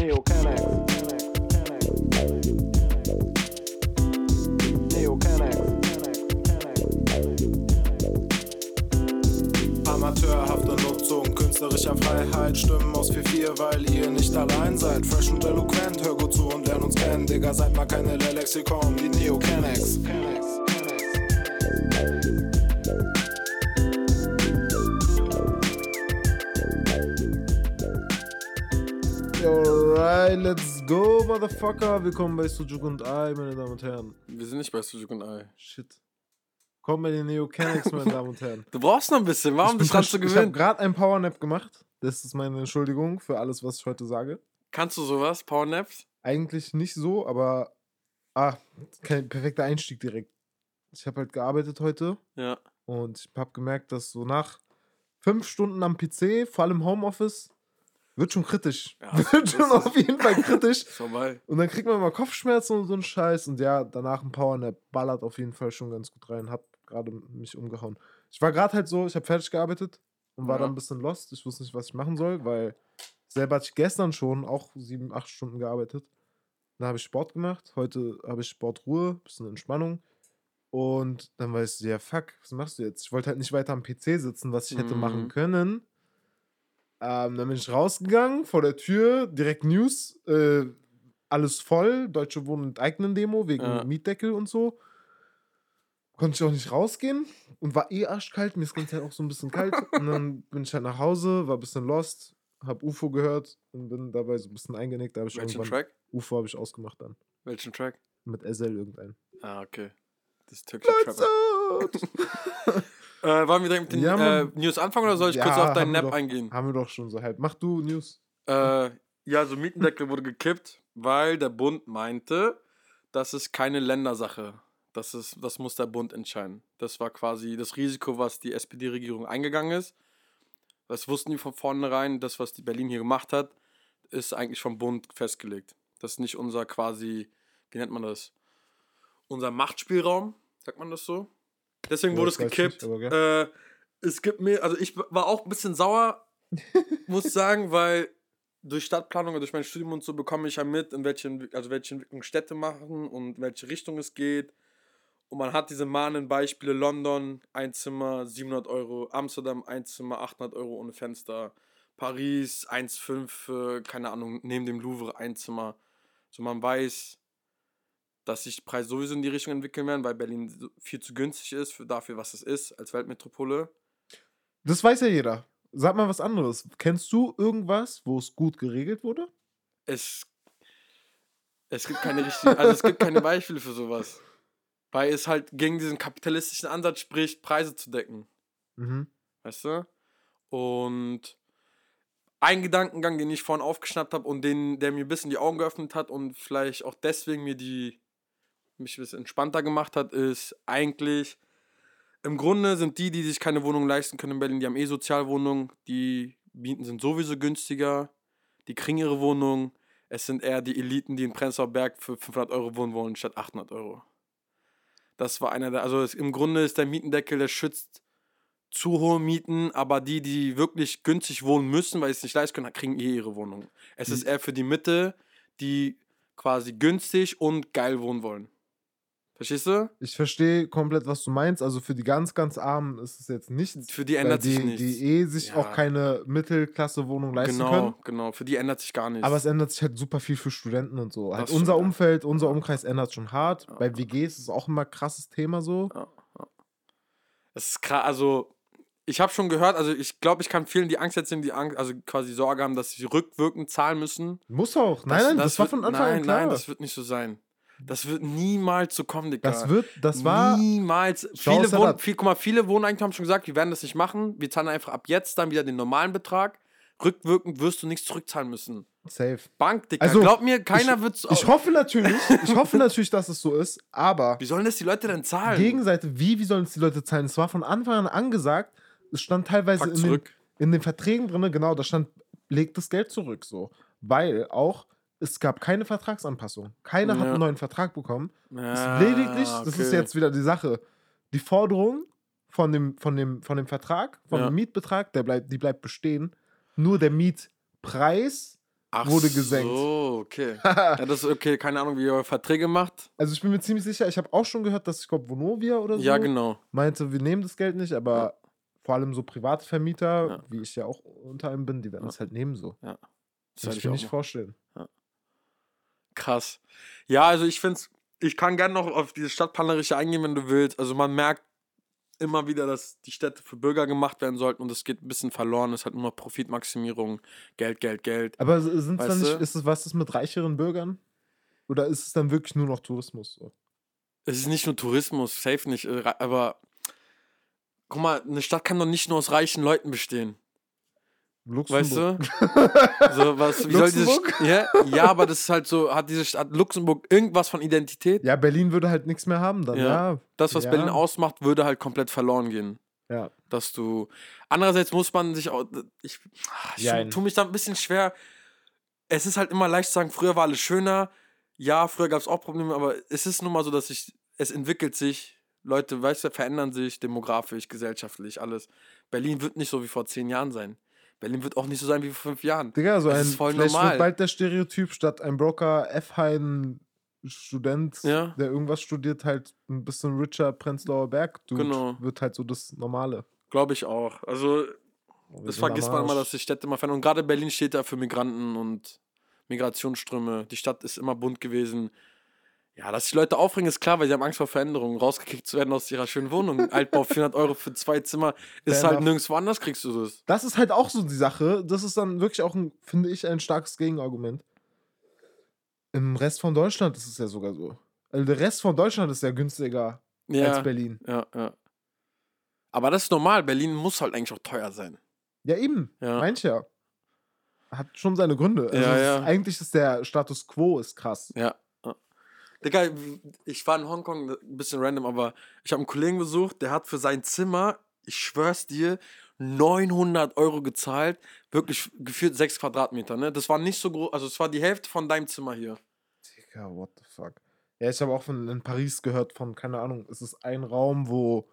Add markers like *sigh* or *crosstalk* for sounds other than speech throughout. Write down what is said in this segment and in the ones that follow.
Neo Canex. Canex. Amateurhafte Nutzung künstlerischer Freiheit. Stimmen aus 4-4, weil ihr nicht allein seid. Fresh und eloquent, hör gut zu und lern uns kennen. Digga, seid mal keine Lexikon, die Neo Canex. Alright, let's go, Motherfucker. Willkommen bei Sujuk und I, meine Damen und Herren. Wir sind nicht bei Sujuk und Ei. Shit. Kommen bei den Neo Canex, meine Damen und Herren. *laughs* Du brauchst noch ein bisschen. Warum bist du versch- Ich habe gewinnen? gerade einen Powernap gemacht. Das ist meine Entschuldigung für alles, was ich heute sage. Kannst du sowas? Powernaps? Eigentlich nicht so, aber ah, kein perfekter Einstieg direkt. Ich habe halt gearbeitet heute Ja. und ich habe gemerkt, dass so nach fünf Stunden am PC, vor allem Homeoffice, wird schon kritisch. Ja, *laughs* wird schon ist- auf jeden Fall kritisch. *laughs* Und dann kriegt man mal Kopfschmerzen und so einen Scheiß. Und ja, danach ein Powernap ballert auf jeden Fall schon ganz gut rein. Hab gerade mich umgehauen. Ich war gerade halt so, ich habe fertig gearbeitet und war Ja. dann ein bisschen lost. Ich wusste nicht, was ich machen soll, weil selber hatte ich gestern schon auch sieben, acht Stunden gearbeitet. Dann habe ich Sport gemacht. Heute habe ich Sportruhe, bisschen Entspannung. Und dann war ich so, ja, fuck, was machst du jetzt? Ich wollte halt nicht weiter am PC sitzen, was ich hätte machen Mhm. können. Ähm, dann bin ich rausgegangen, vor der Tür, direkt News, äh, alles voll, Deutsche Wohnen enteignen Demo wegen Ja. Mietdeckel und so. Konnte ich auch nicht rausgehen und war eh arschkalt, mir ist ganz halt auch so ein bisschen kalt. *laughs* und dann bin ich halt nach Hause, war ein bisschen lost, hab UFO gehört und bin dabei so ein bisschen eingenickt. Da ich Welchen irgendwann Track? UFO habe ich ausgemacht dann. Welchen Track? Mit SL irgendein. Ah, okay. Das türkische Trapper. *laughs* Äh, wollen wir direkt mit den Ja, äh. News anfangen oder soll ich kurz Ja, auf deinen Nap doch. eingehen? Haben wir doch schon so halb. Mach du News. Äh, ja, so Mietendeckel wurde gekippt, weil der Bund meinte, das ist keine Ländersache. Das, ist, das muss der Bund entscheiden. Das war quasi das Risiko, was die SPD-Regierung eingegangen ist. Das wussten die von vornherein. Das, was die Berlin hier gemacht hat, ist eigentlich vom Bund festgelegt. Das ist nicht unser quasi, wie nennt man das? Unser Machtspielraum, sagt man das so? Deswegen wurde es gekippt. nicht, äh, es gibt mir, also ich war auch ein bisschen sauer, *laughs* muss ich sagen, weil durch Stadtplanung und durch mein Studium und so bekomme ich ja mit, in welche, Entwick- also welche Entwicklung Städte machen und in welche Richtung es geht. Und man hat diese mahnenden Beispiele: London, ein Zimmer, 700 Euro, Amsterdam, ein Zimmer, 800 Euro ohne Fenster, Paris, 1,5, für, keine Ahnung, neben dem Louvre, ein Zimmer. So man weiß, dass sich Preise sowieso in die Richtung entwickeln werden, weil Berlin viel zu günstig ist für dafür, was es ist, als Weltmetropole. Das weiß ja jeder. Sag mal was anderes. Kennst du irgendwas, wo es gut geregelt wurde? es, es gibt keine richtigen, also es gibt keine *laughs* Beispiele für sowas. Weil es halt gegen diesen kapitalistischen Ansatz spricht, Preise zu decken. Mhm. Weißt du? Und ein Gedankengang, den ich vorhin aufgeschnappt habe und den, der mir ein bisschen die Augen geöffnet hat und vielleicht auch deswegen mir die mich ein bisschen entspannter gemacht hat, ist eigentlich, im Grunde sind die, die sich keine Wohnung leisten können in Berlin, die haben eh Sozialwohnungen, die Mieten sind sowieso günstiger, die kriegen ihre Wohnung. Es sind eher die Eliten, die in Prenzlauer Berg für 500 Euro wohnen wollen, statt 800 Euro. Das war einer der, also es, im Grunde ist der Mietendeckel, der schützt zu hohe Mieten, aber die, die wirklich günstig wohnen müssen, weil sie es nicht leisten können, kriegen eh ihre Wohnung. Es ist eher für die Mitte, die quasi günstig und geil wohnen wollen. Verstehst du? Ich verstehe komplett, was du meinst. Also für die ganz, ganz Armen ist es jetzt nichts. Für die ändert die, sich nichts. Die eh sich Ja. auch keine Mittelklasse-Wohnung leisten genau, können. genau. Für die ändert sich gar nichts. Aber es ändert sich halt super viel für Studenten und so. Halt Das unser ja. Umfeld, unser Umkreis ändert schon hart. Ja. Bei WGs ist es auch immer ein krasses Thema so. Ja, ja. Es ist krass, also ich habe schon gehört, also ich glaube, ich kann vielen, die Angst jetzt sind, die Angst, also quasi Sorge haben, dass sie rückwirkend zahlen müssen. Muss auch. Nein, nein, das, war wird- von Anfang nein, an klar. Nein, das wird nicht so sein. Das wird niemals so kommen, Digga. das wird, das war. Niemals. Viele, Salat. Wohn viel, guck mal, viele Wohneigentümer haben schon gesagt, wir werden das nicht machen. Wir zahlen einfach ab jetzt dann wieder den normalen Betrag. Rückwirkend wirst du nichts zurückzahlen müssen. Safe. Bank, Digga. Also, Glaub mir, keiner wird Ich hoffe natürlich, ich hoffe natürlich, dass es so ist, aber Wie sollen das die Leute denn zahlen? Gegenseite, wie, wie sollen es die Leute zahlen? Es war von Anfang an angesagt, es stand teilweise in den, in den Verträgen drin, genau, da stand, legt das Geld zurück, so. Weil auch, es gab keine Vertragsanpassung. Keiner hat Ja. einen neuen Vertrag bekommen. Es Ja, ist lediglich, das ist okay. jetzt wieder die Sache, die Forderung von dem, von dem, von dem Vertrag, von Ja. dem Mietbetrag, der bleibt, die bleibt bestehen. Nur der Mietpreis Ach wurde gesenkt. So, okay. *laughs* ja, das ist okay, keine Ahnung, wie ihr Verträge macht. Also ich bin mir ziemlich sicher, ich habe auch schon gehört, dass ich glaube Vonovia oder so Ja, genau. meinte, wir nehmen das Geld nicht, aber Ja. vor allem so private Vermieter, Ja. wie ich ja auch unter einem bin, die werden Ja. das halt nehmen so. Das Das hätte kann ich mir nicht vorstellen. Krass. Ja, also ich finde es, ich kann gerne noch auf dieses Stadtplanerische eingehen, wenn du willst. Also man merkt immer wieder, dass die Städte für Bürger gemacht werden sollten und es geht ein bisschen verloren. Es hat nur noch Profitmaximierung, Geld, Geld, Geld. Aber s- sind's dann nicht, ist es was ist mit reicheren Bürgern? Oder ist es dann wirklich nur noch Tourismus? So? Es ist nicht nur Tourismus, safe nicht, äh, aber guck mal, eine Stadt kann doch nicht nur aus reichen Leuten bestehen. Weißt Luxemburg. du? *laughs* So, was, wie soll diese Luxemburg? Ja, ja, aber das ist halt so, hat diese Stadt Luxemburg irgendwas von Identität? Ja, Berlin würde halt nichts mehr haben dann. Ja. Ja. Das, was Ja. Berlin ausmacht, würde halt komplett verloren gehen. Ja. dass du. Andererseits muss man sich auch. Ich, ich Jein. tue mich da ein bisschen schwer. Es ist halt immer leicht zu sagen, früher war alles schöner. Ja, früher gab es auch Probleme, aber es ist nun mal so, dass sich, es entwickelt sich. Leute, weißt du, verändern sich demografisch, gesellschaftlich, alles. Berlin wird nicht so wie vor zehn Jahren sein. Berlin wird auch nicht so sein wie vor fünf Jahren. Digga, so Das ein, ist voll vielleicht normal. wird bald der Stereotyp statt ein Broker F-Hein Student, Ja. der irgendwas studiert, halt ein bisschen richer Prenzlauer Berg, Dude, Genau. wird halt so das Normale. Glaube ich auch. Also, Wir das vergisst man immer, dass die Städte immer verändern. Und gerade Berlin steht da für Migranten und Migrationsströme. Die Stadt ist immer bunt gewesen. Ja, dass die Leute aufregen, ist klar, weil sie haben Angst vor Veränderungen. Rausgekickt zu werden aus ihrer schönen Wohnung. *laughs* Altbau 400 Euro für zwei Zimmer. Ist Fair halt nirgendwo anders kriegst du das. Das ist halt auch so die Sache. Das ist dann wirklich auch, ein, finde ich, ein starkes Gegenargument. Im Rest von Deutschland ist es ja sogar so. Also der Rest von Deutschland ist ja günstiger Ja, als Berlin. ja, ja. Aber das ist normal. Berlin muss halt eigentlich auch teuer sein. Ja, eben. Ja. Meint ja. Hat schon seine Gründe. Also Ja, ja. Ist, eigentlich ist der Status quo ist krass. Ja. Digga, ich war in Hongkong, ein bisschen random, aber ich habe einen Kollegen besucht, der hat für sein Zimmer, ich schwör's dir, 900 Euro gezahlt. Wirklich gefühlt 6 Quadratmeter, ne? Das war nicht so groß, also es war die Hälfte von deinem Zimmer hier. Digga, what the fuck. Ja, ich habe auch von in Paris gehört von, keine Ahnung, es ist ein Raum, wo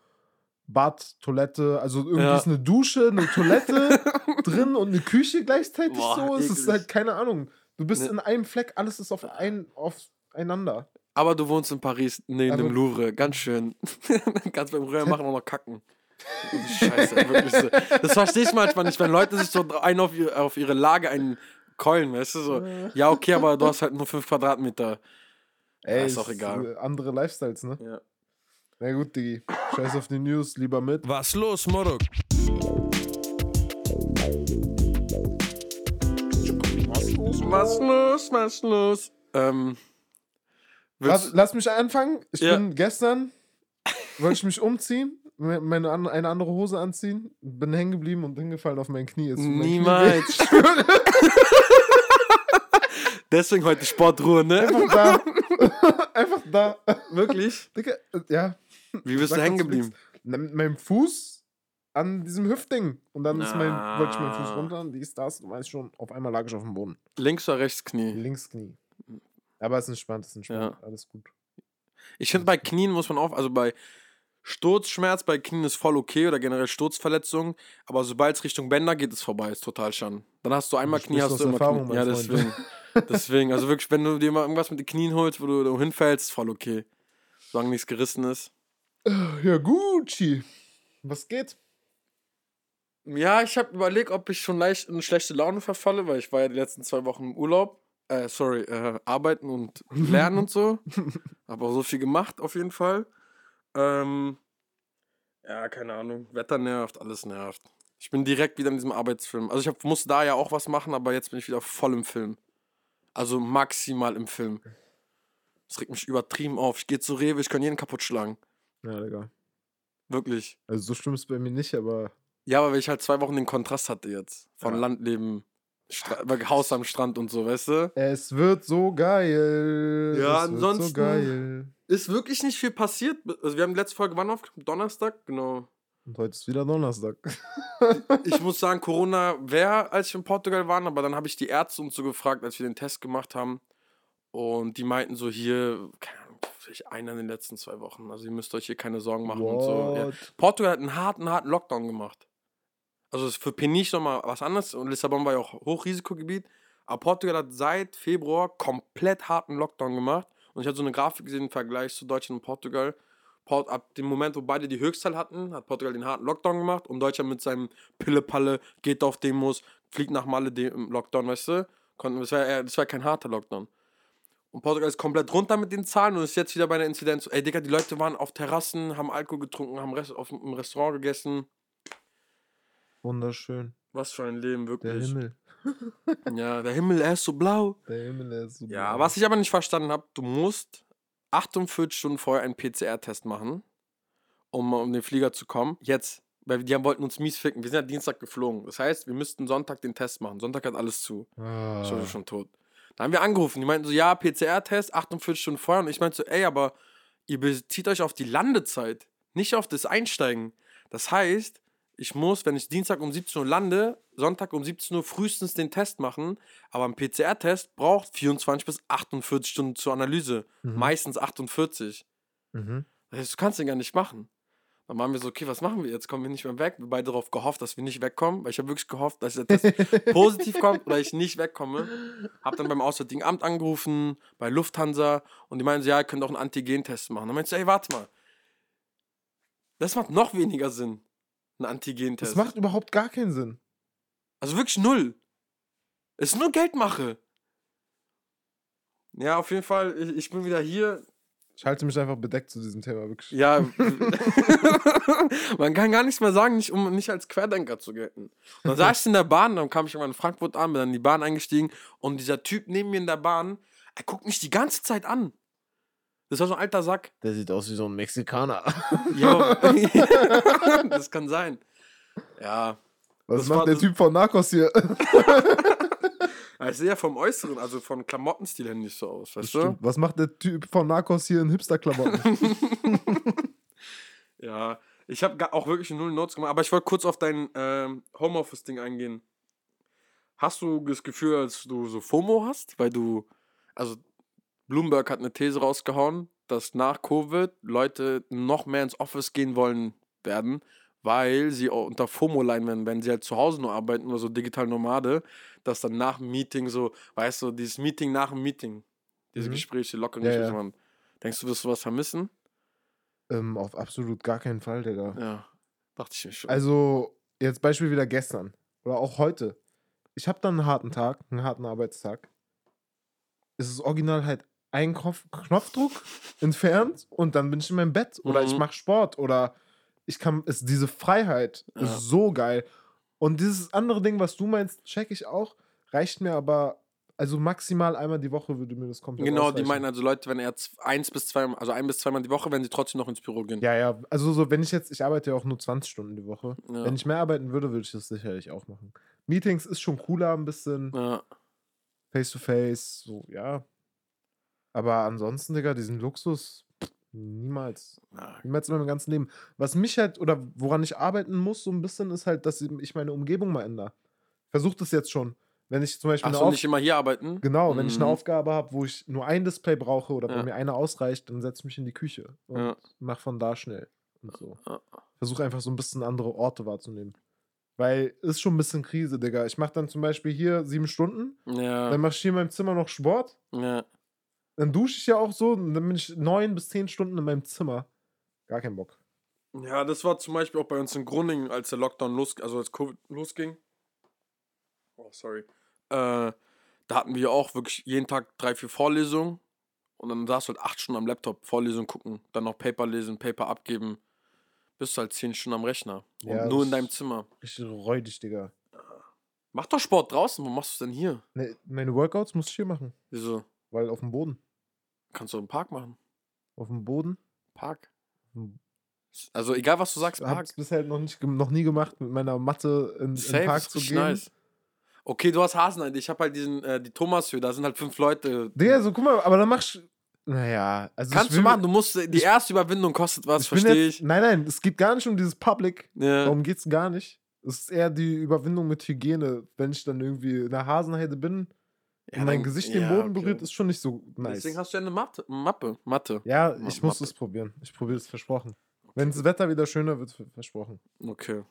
Bad, Toilette, also irgendwie Ja. ist eine Dusche, eine Toilette *laughs* drin und eine Küche gleichzeitig Boah, so. Es ist eklig. halt, keine Ahnung. Du bist Ne. in einem Fleck, alles ist auf ein, aufeinander. Aber du wohnst in Paris, neben Aber- dem Louvre, ganz schön. *laughs* Kannst beim Röhr machen und noch kacken. Scheiße, wirklich so. Das verstehe ich manchmal nicht, wenn Leute sich so einen auf ihre, auf ihre Lage einen keulen, weißt du, so. Ja, okay, aber du hast halt nur 5 Quadratmeter. Ey, ist auch egal. äh, Andere Lifestyles, ne? Ja. Na gut, Digi. Scheiß auf die News, lieber mit. Was los, Morok? Was los, was los? Ähm, Lass, lass mich anfangen. Ich Ja. bin gestern, wollte ich mich umziehen, me- meine, eine andere Hose anziehen, bin hängen geblieben und hingefallen auf mein Knie. Jetzt mein Knie niemals. *laughs* Deswegen heute Sportruhe, ne? Einfach da. Einfach da. Wirklich? Digga, äh, ja. Wie bist Sag du hängen geblieben? Mit meinem Fuß an diesem Hüftding. Und dann ist mein, wollte ich meinen Fuß Ah. runter und dies, das, du weißt schon, auf einmal lag ich auf dem Boden. Links oder rechts Knie? Linksknie. Aber es ist entspannt, es ist entspannt. Alles gut. Ich finde, bei Knien muss man auf, also bei Sturzschmerz bei Knien ist voll okay oder generell Sturzverletzungen, aber sobald es Richtung Bänder geht, ist vorbei, ist total schon. Dann hast du einmal Knie, hast du immer Erfahrung, Knie. Ja, deswegen. *laughs* deswegen, also wirklich, wenn du dir mal irgendwas mit den Knien holst, wo du, hinfällst, voll okay. Solange nichts gerissen ist. Ja, Gucci. Was geht? Ja, ich habe überlegt, ob ich schon leicht in schlechte Laune verfalle, weil ich war ja die letzten zwei Wochen im Urlaub. Äh, sorry, äh, arbeiten und lernen und so. *laughs* Habe auch so viel gemacht, auf jeden Fall. Ähm, ja, keine Ahnung. Wetter nervt, alles nervt. Ich bin direkt wieder in diesem Arbeitsfilm. Also ich hab, musste da ja auch was machen, aber jetzt bin ich wieder voll im Film. Also maximal im Film. Das regt mich übertrieben auf. Ich gehe zu Rewe, ich kann jeden kaputt schlagen. Ja, Digga. Wirklich. Also so schlimm ist es bei mir nicht, aber Ja, aber weil ich halt zwei Wochen den Kontrast hatte jetzt. Von Ja. Landleben, Stra Haus am Strand und so, weißt du? es wird so geil. Ja, es ansonsten- so geil. Ist wirklich nicht viel passiert. Also wir haben die letzte Folge wann aufgenommen? Donnerstag? Genau. Und heute ist wieder Donnerstag. Ich muss sagen, Corona wäre, als wir in Portugal waren, aber dann habe ich die Ärzte und so gefragt, als wir den Test gemacht haben. Und die meinten so hier, keine Ahnung, vielleicht einer in den letzten zwei Wochen. Also ihr müsst euch hier keine Sorgen machen und so. Ja. What? Portugal hat einen harten, harten Lockdown gemacht. Also ist für Peniche nochmal was anderes und Lissabon war ja auch Hochrisikogebiet. Aber Portugal hat seit Februar komplett harten Lockdown gemacht. Und ich habe so eine Grafik gesehen im Vergleich zu Deutschland und Portugal. Port, ab dem Moment, wo beide die Höchstzahl hatten, hat Portugal den harten Lockdown gemacht und Deutschland mit seinem Pille-Palle geht auf Demos, fliegt nach Malle dem Lockdown, weißt du? Konnten- Das war, das war kein harter Lockdown. Und Portugal ist komplett runter mit den Zahlen und ist jetzt wieder bei einer Inzidenz. Ey, Digga, die Leute waren auf Terrassen, haben Alkohol getrunken, haben Rest auf, im Restaurant gegessen. Wunderschön. Was für ein Leben, Der wirklich. Himmel. *laughs* Ja, der Himmel, er ist so blau. Der Himmel der ist so Ja, blau. was ich aber nicht verstanden habe, du musst 48 Stunden vorher einen PCR-Test machen, um um den Flieger zu kommen. Jetzt, weil die haben- wollten uns mies ficken. Wir sind ja Dienstag geflogen. Das heißt, wir müssten Sonntag den Test machen. Sonntag hat alles zu. Ah. Ich war schon tot. Da haben wir angerufen. Die meinten so, ja, PCR-Test, 48 Stunden vorher. Und ich meinte so, ey, aber ihr bezieht euch auf die Landezeit, nicht auf das Einsteigen. Das heißt, ich muss, wenn ich Dienstag um 17 Uhr lande, Sonntag um 17 Uhr frühestens den Test machen. Aber ein PCR-Test braucht 24 bis 48 Stunden zur Analyse. Mhm. Meistens 48. Mhm. Das heißt, du kannst den gar nicht machen. Dann waren wir so, okay, was machen wir jetzt? Kommen wir nicht mehr weg? Wir beide darauf gehofft, dass wir nicht wegkommen, weil ich habe wirklich gehofft, dass der Test *laughs* positiv kommt oder ich nicht wegkomme. Hab dann beim Auswärtigen Amt angerufen, bei Lufthansa und die meinen so, ja, ihr könnt auch einen Antigen-Test machen. Dann meinst du, ey, warte mal. Das macht noch weniger Sinn, ein Antigen-Test. Das macht überhaupt gar keinen Sinn. Also wirklich null. Es ist nur Geldmache. Ja, auf jeden Fall, ich, ich bin wieder hier. Ich halte mich einfach bedeckt zu diesem Thema, wirklich. Ja, *laughs* *laughs* man kann gar nichts mehr sagen, nicht, um nicht als Querdenker zu gelten. Und dann saß ich in der Bahn, dann kam ich irgendwann in Frankfurt an, bin dann in die Bahn eingestiegen und dieser Typ neben mir in der Bahn, er guckt mich die ganze Zeit an. Das war so ein alter Sack. Der sieht aus wie so ein Mexikaner. *laughs* Jo. *laughs* das kann sein. Ja. Was macht war der Typ von Narcos hier? *laughs* Ich sehe ja vom Äußeren, also von Klamottenstil her nicht so aus, weißt du? Stimmt. Was macht der Typ von Narcos hier in Hipster-Klamotten? Ja, ich habe auch wirklich null Notes gemacht, aber ich wollte kurz auf dein ähm, Homeoffice-Ding eingehen. Hast du das Gefühl, als du so FOMO hast? Weil du, also Bloomberg hat eine These rausgehauen, dass nach Covid Leute noch mehr ins Office gehen wollen werden, weil sie unter FOMO leiden werden, wenn sie halt zu Hause nur arbeiten oder so digital Nomade, dass dann nach dem Meeting so, weißt du, dieses Meeting nach dem Meeting, diese Mhm. Gespräche, lockeren Ja, Gespräche ja. machen. Denkst du, wirst du was vermissen? ähm, auf absolut gar keinen Fall, Digga. Ja, dachte ich mir schon. Also, jetzt Beispiel wieder gestern. Oder auch heute. Ich habe dann einen harten Tag, einen harten Arbeitstag. Es ist original halt ein Knopf, Knopfdruck entfernt und dann bin ich in meinem Bett. Oder ich Mhm. mache Sport. Oder ich kann. Es, diese Freiheit Ja. ist so geil. Und dieses andere Ding, was du meinst, check ich auch. Reicht mir aber. Also maximal einmal die Woche würde mir das komplett Genau, die meinen also Leute, wenn er eins bis zwei, also ein bis zweimal die Woche, wenn sie trotzdem noch ins Büro gehen. Ja, ja. Also so, wenn ich jetzt, ich arbeite ja auch nur 20 Stunden die Woche. Ja. Wenn ich mehr arbeiten würde, würde ich das sicherlich auch machen. Meetings ist schon cooler, ein bisschen Ja. face-to-face, so, ja. Aber ansonsten, Digga, diesen Luxus, niemals. Niemals in meinem ganzen Leben. Was mich halt, oder woran ich arbeiten muss, so ein bisschen, ist halt, dass ich meine Umgebung mal ändere. Versuch das jetzt schon. Wenn ich zum Beispiel Ach so, nicht immer hier arbeiten? Genau, wenn ich eine Mhm. Aufgabe habe, wo ich nur ein Display brauche oder Ja. wo mir eine ausreicht, dann setze ich mich in die Küche und Ja. mach von da schnell und so. Versuche einfach so ein bisschen andere Orte wahrzunehmen. Weil ist schon ein bisschen Krise, Digga. Ich mache dann zum Beispiel hier sieben Stunden, Ja. dann mache ich hier in meinem Zimmer noch Sport, ja. Dann dusche ich ja auch so und dann bin ich neun bis zehn Stunden in meinem Zimmer. Gar keinen Bock. Ja, das war zum Beispiel auch bei uns in Groningen, als der Lockdown los, also als Covid losging. Oh, sorry. Äh, da hatten wir auch wirklich jeden Tag drei, vier Vorlesungen. Und dann saß du halt acht Stunden am Laptop, Vorlesung gucken, dann noch Paper lesen, Paper abgeben. Bist du halt zehn Stunden am Rechner. Und Ja, nur in deinem Zimmer. Richtig räudig, Digga. Mach doch Sport draußen, wo machst du es denn hier? Ne, meine Workouts muss ich hier machen, Wieso? weil auf dem Boden. Kannst du im Park machen? Auf dem Boden. Park. Hm. Also egal, was du sagst, Ich Park. hab's bisher noch, nicht, noch nie gemacht, mit meiner Matte in, in den Safe, Park ist zu gehen. nice. Okay, du hast Hasenheide. Ich habe halt diesen, äh, die Thomashöhe, da sind halt fünf Leute. Digga, so guck mal, aber dann machst du. Naja, also. Kannst ich du will- machen, du musst, die ich- erste Überwindung kostet was, ich verstehe ich. Nein, nein, es geht gar nicht um dieses Public. Ja. Darum geht's gar nicht. Es ist eher die Überwindung mit Hygiene. Wenn ich dann irgendwie in der Hasenheide bin Ja, mein dann- Gesicht den ja, Boden okay. berührt, ist schon nicht so nice. Deswegen hast du ja eine Matte. Mappe. Matte. ja, ich muss es probieren. Ich probiere es versprochen. Wenn das Wetter wieder schöner wird, ver- versprochen. Okay.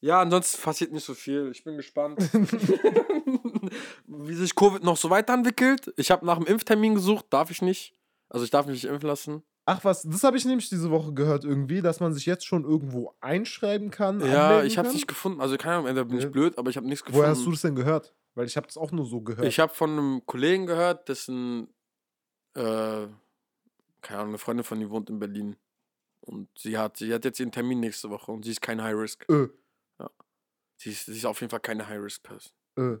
Ja, ansonsten passiert nicht so viel. Ich bin gespannt, *laughs* wie sich Covid noch so weiterentwickelt. Ich habe nach einem Impftermin gesucht, darf ich nicht. Also ich darf mich nicht impfen lassen. Ach was, das habe ich nämlich diese Woche gehört irgendwie, dass man sich jetzt schon irgendwo einschreiben kann. Ja, ich habe es nicht gefunden. Also keine Ahnung, entweder bin ich blöd, aber ich habe nichts gefunden. Woher hast du das denn gehört? Weil ich habe das auch nur so gehört. Ich habe von einem Kollegen gehört, dessen, äh, keine Ahnung, eine Freundin von ihr wohnt in Berlin. Und sie hat, sie hat jetzt ihren Termin nächste Woche und sie ist kein High Risk. äh, Sie ist, sie ist auf jeden Fall keine High Risk Person. äh.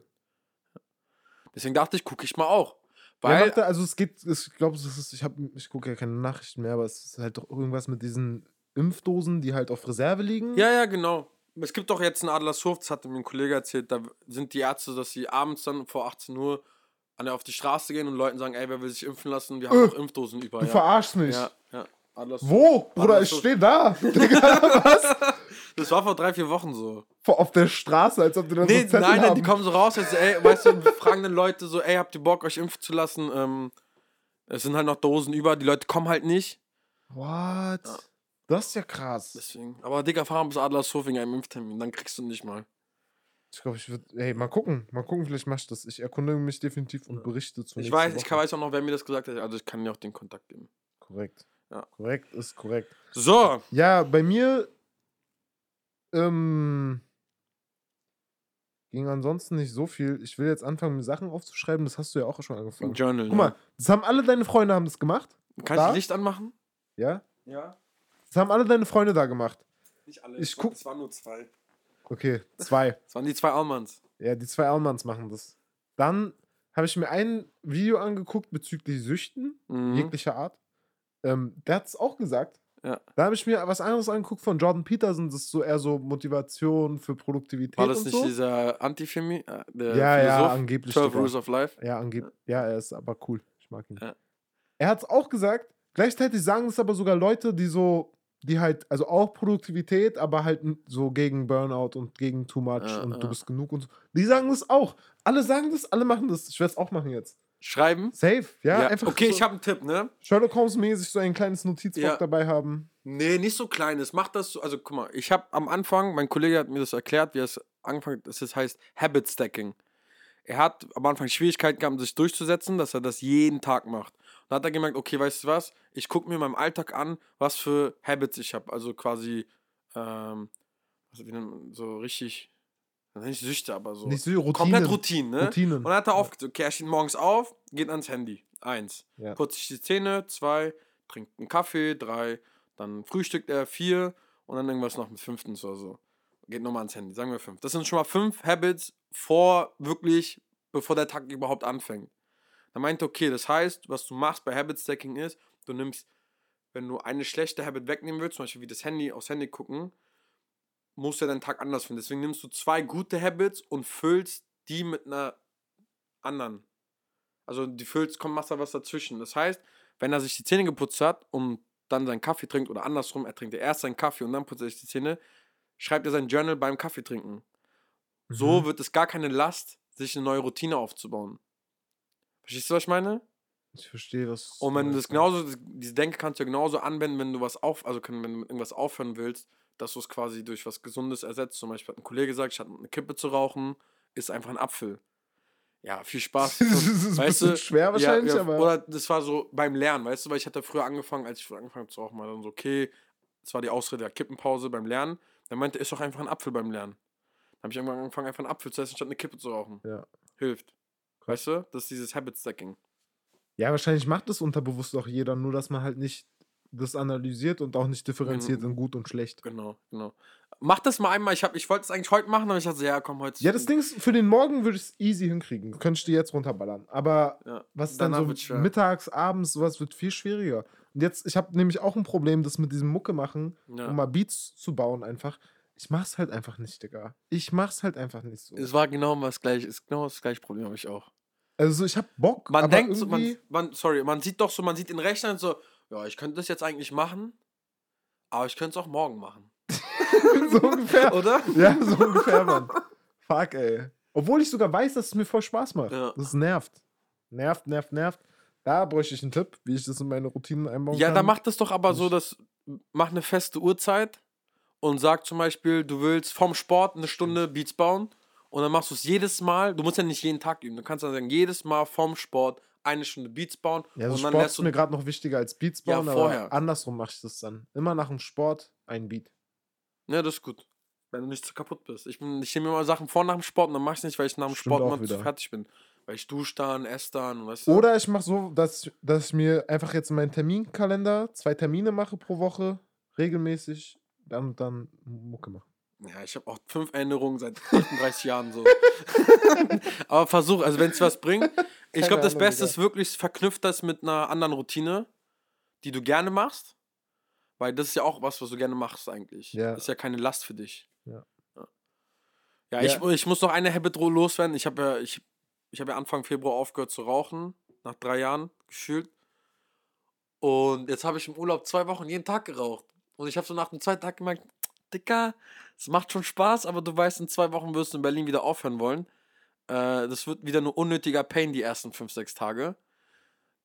Deswegen dachte ich, gucke ich mal auch. Weil, da, also es geht, es- ich glaube, das ist, ich habe, ich gucke ja keine Nachrichten mehr, aber es ist halt doch irgendwas mit diesen Impfdosen, die halt auf Reserve liegen. ja, ja, genau. Es gibt doch jetzt in Adlershof, das hatte mir ein Kollege erzählt, da sind die Ärzte, dass sie abends dann vor 18 Uhr an der, auf die Straße gehen und Leuten sagen, ey, wer will sich impfen lassen? Wir haben Äh, noch Impfdosen über. Du ja. verarschst mich. ja, ja. Adlershof. Wo? Bruder, ich stehe da. *laughs* Digga, was? Das war vor drei, vier Wochen so. Vor- Auf der Straße, als ob du da Nee, so Zettel nein, nein, haben. die kommen so raus, jetzt, ey, weißt du, fragen dann Leute so, ey, habt ihr Bock, euch impfen zu lassen? Ähm, es sind halt noch Dosen über, die Leute kommen halt nicht. What? Das ist ja krass. Deswegen. Aber Digga, fahren bis Adlershof wegen einem Impftermin, dann kriegst du nicht mal. Ich glaube, ich würde. Ey, mal gucken. Mal gucken, vielleicht mach ich das. Ich erkundige mich definitiv und berichte zu Ich weiß, ich Woche. kann, weiß auch noch, wer mir das gesagt hat, also ich kann dir auch den Kontakt geben. Korrekt. Ja. Korrekt ist korrekt. So, Ja, bei mir ähm, ging ansonsten nicht so viel. Ich will jetzt anfangen, mir Sachen aufzuschreiben. Das hast du ja auch schon angefangen. Journal. Guck mal, das haben alle deine Freunde haben das gemacht. ja. Kann ich da? das Licht anmachen? Ja? Ja. Das haben alle deine Freunde da gemacht. Nicht alle. Ich guck- Es waren nur zwei. Okay, zwei. *laughs* Es waren die zwei Almans. Ja, die zwei Almans machen das. Dann habe ich mir ein Video angeguckt bezüglich Süchten, Mhm. jeglicher Art. Ähm, der hat es auch gesagt. Ja. Da habe ich mir was anderes angeguckt von Jordan Peterson. Das ist so eher so Motivation für Produktivität War das und nicht so. dieser Antifemi? äh, Der ja, ja, Philosoph? angeblich. 12 Digga. Rules of Life? Ja, angeb ja, er ist aber cool. Ich mag ihn. Ja. Er hat es auch gesagt. Gleichzeitig sagen es aber sogar Leute, die so, die halt, also auch Produktivität, aber halt so gegen Burnout und gegen Too Much Ja, und ja. du bist genug und so. Die sagen das auch. Alle sagen das, alle machen das. Ich werde es auch machen jetzt. Schreiben? Safe, ja, einfach. okay, so ich habe einen Tipp, ne? Sherlock Holmes mäßig so ein kleines Notizbuch Ja. dabei haben. Nee, nicht so kleines. Mach das so. Also, guck mal, ich habe am Anfang, mein Kollege hat mir das erklärt, wie es angefangen. Das heißt Habit Stacking. Er hat am Anfang Schwierigkeiten gehabt, sich durchzusetzen, dass er das jeden Tag macht. Dann hat er gemerkt, okay, weißt du was? Ich gucke mir in meinem Alltag an, was für Habits ich habe. Also quasi, ähm, so richtig, nicht Süchte, aber so. Nicht so Routinen. Komplett Routinen, ne? Routinen. Und dann hat er aufgezogen, okay, er steht morgens auf, geht ans Handy. Eins. Ja. Putzt sich die Zähne, zwei, trinkt einen Kaffee, drei, dann frühstückt er, vier und dann irgendwas noch mit fünftens oder so. Geht nochmal ans Handy, sagen wir fünf. Das sind schon mal fünf Habits vor wirklich, bevor der Tag überhaupt anfängt. Dann meinte, okay, das heißt, was du machst bei Habit Stacking ist, du nimmst, wenn du eine schlechte Habit wegnehmen willst, zum Beispiel wie das Handy, aufs Handy gucken, musst du deinen Tag anders finden. Deswegen nimmst du zwei gute Habits und füllst die mit einer anderen. Also die füllst, kommt, machst da was dazwischen. Das heißt, wenn er sich die Zähne geputzt hat und dann seinen Kaffee trinkt oder andersrum, er trinkt erst seinen Kaffee und dann putzt er sich die Zähne, schreibt er sein Journal beim Kaffee trinken. So Mhm. wird es gar keine Last, sich eine neue Routine aufzubauen. Verstehst du, was ich meine? Ich verstehe, was. Und wenn du das genauso, diese Denke kannst du ja genauso anwenden, wenn du was auf, also wenn du mit irgendwas aufhören willst, dass du es quasi durch was Gesundes ersetzt. Zum Beispiel hat ein Kollege gesagt, statt eine Kippe zu rauchen, ist einfach ein Apfel. Ja, viel Spaß. *laughs* Das ist ein weißt bisschen du, schwer wahrscheinlich, ja, aber- Oder das war so beim Lernen, weißt du, weil ich hatte früher angefangen, als ich früher angefangen habe zu rauchen, war dann so, okay, das war die Ausrede der Kippenpause beim Lernen. Dann meinte, ist doch einfach ein Apfel beim Lernen. Dann habe ich irgendwann angefangen, einfach einen Apfel zu essen, statt eine Kippe zu rauchen. Ja. Hilft. Weißt du? Das ist dieses Habit-Stacking. Ja, wahrscheinlich macht das unterbewusst auch jeder, nur dass man halt nicht das analysiert und auch nicht differenziert in gut und schlecht. Genau, genau. Mach das mal einmal. Ich, hab- ich wollte es eigentlich heute machen, aber ich dachte, ja, komm, heute. Ja, das Ding ist, für den Morgen würde ich es easy hinkriegen. Könnte ich dir jetzt runterballern. Aber Ja, was dann so schwer. mittags, abends, sowas wird viel schwieriger. Und jetzt, ich habe nämlich auch ein Problem, das mit diesem Mucke machen, Ja. um mal Beats zu bauen einfach. Ich mach's halt einfach nicht, Digga. Ich mach's halt einfach nicht so. Es war genau das gleiche, ist genau das gleiche Problem habe ich auch. Also ich hab Bock, Man denkt, so, man, man, sorry, man sieht doch so, man sieht in Rechnern so, ja, ich könnte das jetzt eigentlich machen, aber ich könnte es auch morgen machen. *laughs* so ungefähr. *laughs* Oder? Ja, so ungefähr, Mann. Fuck, ey. Obwohl ich sogar weiß, dass es mir voll Spaß macht. Ja. Das nervt. Nervt, nervt, nervt. Da bräuchte ich einen Tipp, wie ich das in meine Routinen einbauen Ja, kann. dann mach das doch aber so, dass mach eine feste Uhrzeit und sag zum Beispiel, du willst vom Sport eine Stunde Beats bauen und dann machst du es jedes Mal. Du musst ja nicht jeden Tag üben. Du kannst dann sagen, jedes Mal vom Sport eine Stunde Beats bauen Ja, also und dann Sport ist mir gerade noch wichtiger als Beats Ja, bauen, vorher. aber andersrum mache ich das dann. Immer nach dem Sport ein Beat. Ja, das ist gut. Wenn du nicht zu kaputt bist. Ich, bin- ich nehme mir mal Sachen vor nach dem Sport und dann mach ich nicht, weil ich nach dem Stimmt Sport immer zu fertig bin. Weil ich dusche dann, esse dann, weißt du? Oder ich mache so, dass, dass ich mir einfach jetzt in meinen Terminkalender zwei Termine mache pro Woche, regelmäßig, dann und dann Mucke mache. Ja, ich habe auch fünf Änderungen seit 38 Jahren so. *laughs* Aber versuch, also wenn es was bringt. Ich glaube, das Beste ist wirklich, verknüpft das mit einer anderen Routine, die du gerne machst. Weil das ist ja auch was, was du gerne machst eigentlich. Ja. Das ist ja keine Last für dich. Ja. Ja, ja. Ich, ich muss noch eine Habit loswerden. Ich habe ja, ich, ich hab ja Anfang Februar aufgehört zu rauchen. Nach drei Jahren gefühlt. Und jetzt habe ich im Urlaub zwei Wochen jeden Tag geraucht. Und ich habe so nach dem zweiten Tag gemerkt, Dicker, es macht schon Spaß, aber du weißt, in zwei Wochen wirst du in Berlin wieder aufhören wollen. Äh, das wird wieder nur unnötiger Pain die ersten fünf, sechs Tage.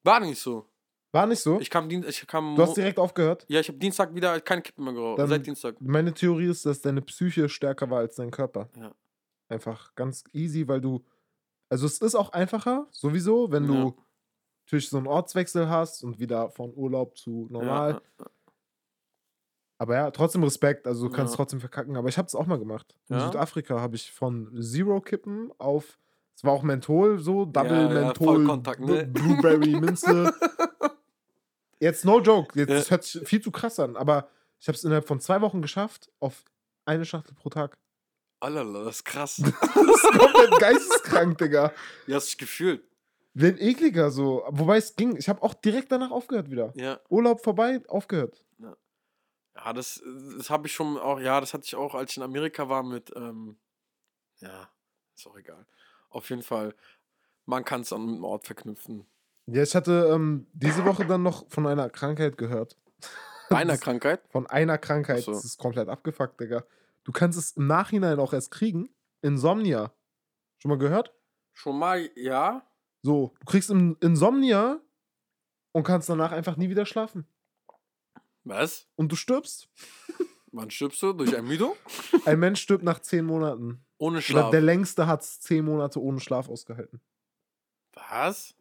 War nicht so. War nicht so? Ich kam, ich kam du hast direkt aufgehört? ja, ich habe Dienstag wieder keine Kippen mehr geraucht. Dann- Seit Dienstag. Meine Theorie ist, dass deine Psyche stärker war als dein Körper. Ja. Einfach ganz easy, weil du. Also es ist auch einfacher, sowieso, wenn Ja. du natürlich so einen Ortswechsel hast und wieder von Urlaub zu normal. Ja, Aber ja, trotzdem Respekt. Also du kannst Ja. trotzdem verkacken. Aber ich habe es auch mal gemacht. In Ja? Südafrika habe ich von Zero Kippen auf. Es war auch Menthol, so Double Menthol, ne? Blueberry, *laughs* Minze. Jetzt no joke. Jetzt das hört sich viel zu krass an. Aber ich habe es innerhalb von zwei Wochen geschafft auf eine Schachtel pro Tag. Alter, das ist krass. *laughs* Das ist komplett geisteskrank, Digga. *laughs* Wie hast du dich gefühlt? Wenn ekliger so. Wobei es ging. Ich habe auch direkt danach aufgehört wieder. Ja. Urlaub vorbei, aufgehört. Ja, das, das habe ich schon auch, ja, das hatte ich auch, als ich in Amerika war mit, ähm, ja, ist auch egal. Auf jeden Fall, man kann es an einem Ort verknüpfen. Ja, ich hatte ähm, diese Woche dann noch von einer Krankheit gehört. Deiner *laughs* Das- Krankheit? Von einer Krankheit. So. Das ist komplett abgefuckt, Digga. Du kannst es im Nachhinein auch erst kriegen. Insomnia. Schon mal gehört? Schon mal, ja. So, du kriegst In Insomnia und kannst danach einfach nie wieder schlafen. Was? Und du stirbst. Wann stirbst du? Durch Ermüdung? *laughs* Ein Mensch stirbt nach zehn Monaten. Ohne Oder Schlaf. der längste hat es zehn Monate ohne Schlaf ausgehalten. Was?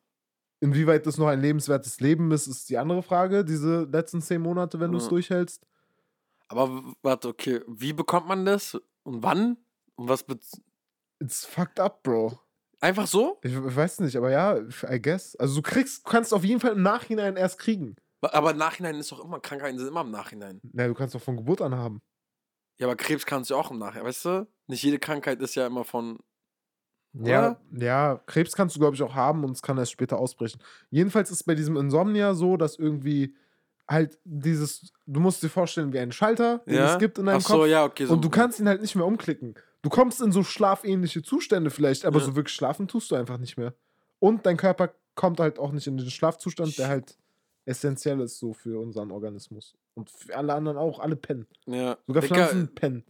Inwieweit das noch ein lebenswertes Leben ist, ist die andere Frage. Diese letzten zehn Monate, wenn du es durchhältst. Aber warte, okay, wie bekommt man das? Und wann? Und was It's fucked up, Bro. Einfach so? Ich, ich weiß nicht, aber ja, I guess. Also du kriegst, kannst auf jeden Fall im Nachhinein erst kriegen. Aber im Nachhinein ist doch immer, Krankheiten sind immer im Nachhinein. Na, du kannst doch von Geburt an haben. Ja, aber Krebs kannst du auch im Nachhinein, weißt du? Nicht jede Krankheit ist ja immer von. Ja, ja, Krebs kannst du, glaube ich, auch haben und es kann erst später ausbrechen. Jedenfalls ist bei diesem Insomnia so, dass irgendwie halt dieses, du musst dir vorstellen, wie ein Schalter, den Ja? es gibt in deinem Ach so, Kopf. ja, okay. So und du kannst ihn halt nicht mehr umklicken. Du kommst in so schlafähnliche Zustände vielleicht, aber Ja. so wirklich schlafen tust du einfach nicht mehr. Und dein Körper kommt halt auch nicht in den Schlafzustand, der halt essentiell ist so für unseren Organismus. Und für alle anderen auch, alle pennen. Ja. Sogar Digga, Pflanzen *laughs* pennen.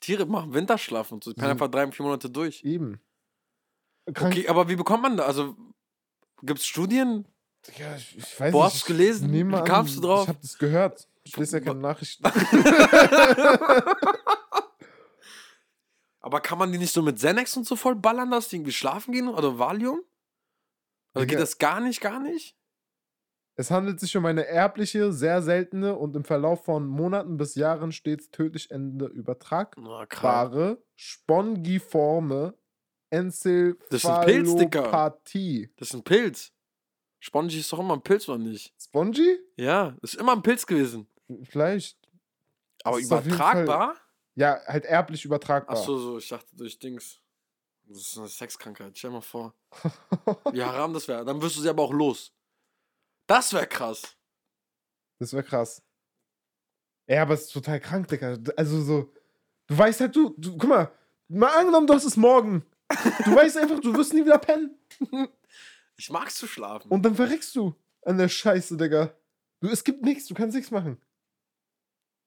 Tiere machen Winterschlaf und so. Die pennen So- einfach drei, vier Monate durch. Eben. Krank Okay, aber wie bekommt man da? Also, gibt es Studien? Ja, ich, ich weiß Wo nicht. hast du's gelesen? ich nehme Wie an, kamst du drauf? Ich habe das gehört. Ich lese ja keine Nachrichten. *laughs* Aber kann man die nicht so mit Xanax und so voll ballern, dass die irgendwie schlafen gehen? Oder Valium? Also Digga. geht das gar nicht, gar nicht? Es handelt sich um eine erbliche, sehr seltene und im Verlauf von Monaten bis Jahren stets tödlich endende übertragbare, krass. spongiforme ist ein Pilz, Digga. Enzephalopathie. Das ist ein Pilz. Spongy ist doch immer ein Pilz, oder nicht? Spongy? Ja, ist immer ein Pilz gewesen. Vielleicht. Aber ist übertragbar? Ja, halt erblich übertragbar. Ach so, so, ich dachte durch Dings. Das ist eine Sexkrankheit. Stell dir mal vor. *laughs* Wie haram das wäre. Dann wirst du sie aber auch los. Das wäre krass. Das wäre krass. Ja, aber es ist total krank, Digga. Also so, du weißt halt, du, du, guck mal, mal angenommen, du hast es morgen. Du weißt einfach, du wirst nie wieder pennen. Ich mag zu schlafen. Und dann verreckst du an der Scheiße, Digga. Du, es gibt nichts, du kannst nichts machen.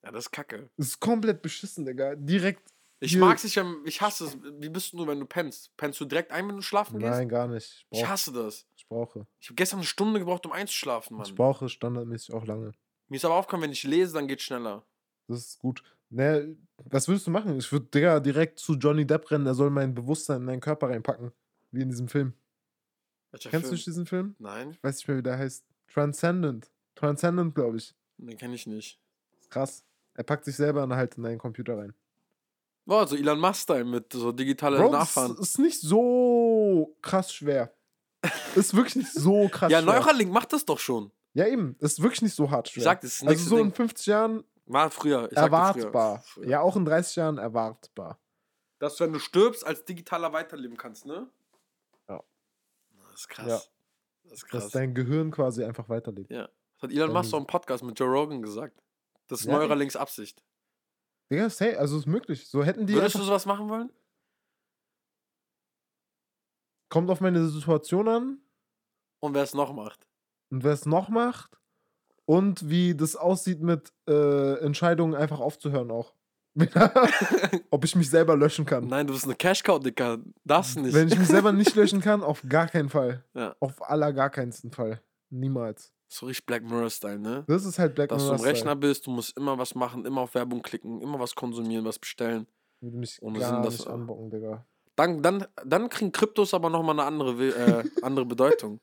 ja, das ist kacke. Es ist komplett beschissen, Digga. Direkt. Ich Hier- mag's nicht, ich hasse es. Wie bist du, wenn du pennst? Pennst du direkt ein, wenn du schlafen gehst? Nein, gar nicht. Ich, Ich hasse das. Ich brauche. Ich habe gestern eine Stunde gebraucht, um einzuschlafen, Ich Mann. brauche standardmäßig auch lange. Mir ist aber aufgefallen, wenn ich lese, dann geht's schneller. Das ist gut. Ne, was würdest du machen? Ich würde Digga, direkt zu Johnny Depp rennen, er soll mein Bewusstsein in deinen Körper reinpacken. Wie in diesem Film. Welcher Kennst du Film? nicht diesen Film? Nein, Ich weiß nicht mehr, wie der heißt. Transcendent. Transcendent, glaube ich. den kenne ich nicht. Krass. Er packt sich selber halt in deinen Computer rein. Boah, so Elon Musk-Style mit so digitale Bro, das Nachfahren. ist nicht so krass schwer. Ist wirklich nicht so krass Ja, schwer. Neuralink macht das doch schon. Ja, eben. Ist wirklich nicht so hart schwer. Ich sag, das ist das also so in Ding. 50 Jahren War früher. Erwartbar. Früher. Ja, auch in 30 Jahren erwartbar. Dass du, wenn du stirbst, als digitaler weiterleben kannst, ne? Ja. Das ist krass. Ja. Das ist krass. Dass dein Gehirn quasi einfach weiterlebt. ja. Das hat Elon Ähm, Musk so im Podcast mit Joe Rogan gesagt. Das ist Ja, Neuralinks Absicht. Digga, say, also ist möglich. So hätten die. Würdest du sowas machen wollen? Kommt auf meine Situation an Und wer es noch macht? und wer es noch macht und wie das aussieht mit äh, Entscheidungen einfach aufzuhören auch. *laughs* Ob ich mich selber löschen kann. Nein, du bist eine Cash-Cow, Dicker. Das nicht. Wenn ich mich selber *laughs* nicht löschen kann, auf gar keinen Fall. Ja. Auf aller gar keinen Fall. Niemals. so richtig Black Mirror-Style, ne? Das ist halt Black Dass du am Rechner bist, du musst immer was machen, immer auf Werbung klicken, immer was konsumieren, was bestellen. Würde mich Ohne gar Sinn, dass- nicht anbocken, Digga. Dann, dann, dann kriegen Kryptos aber nochmal eine andere, äh, andere Bedeutung.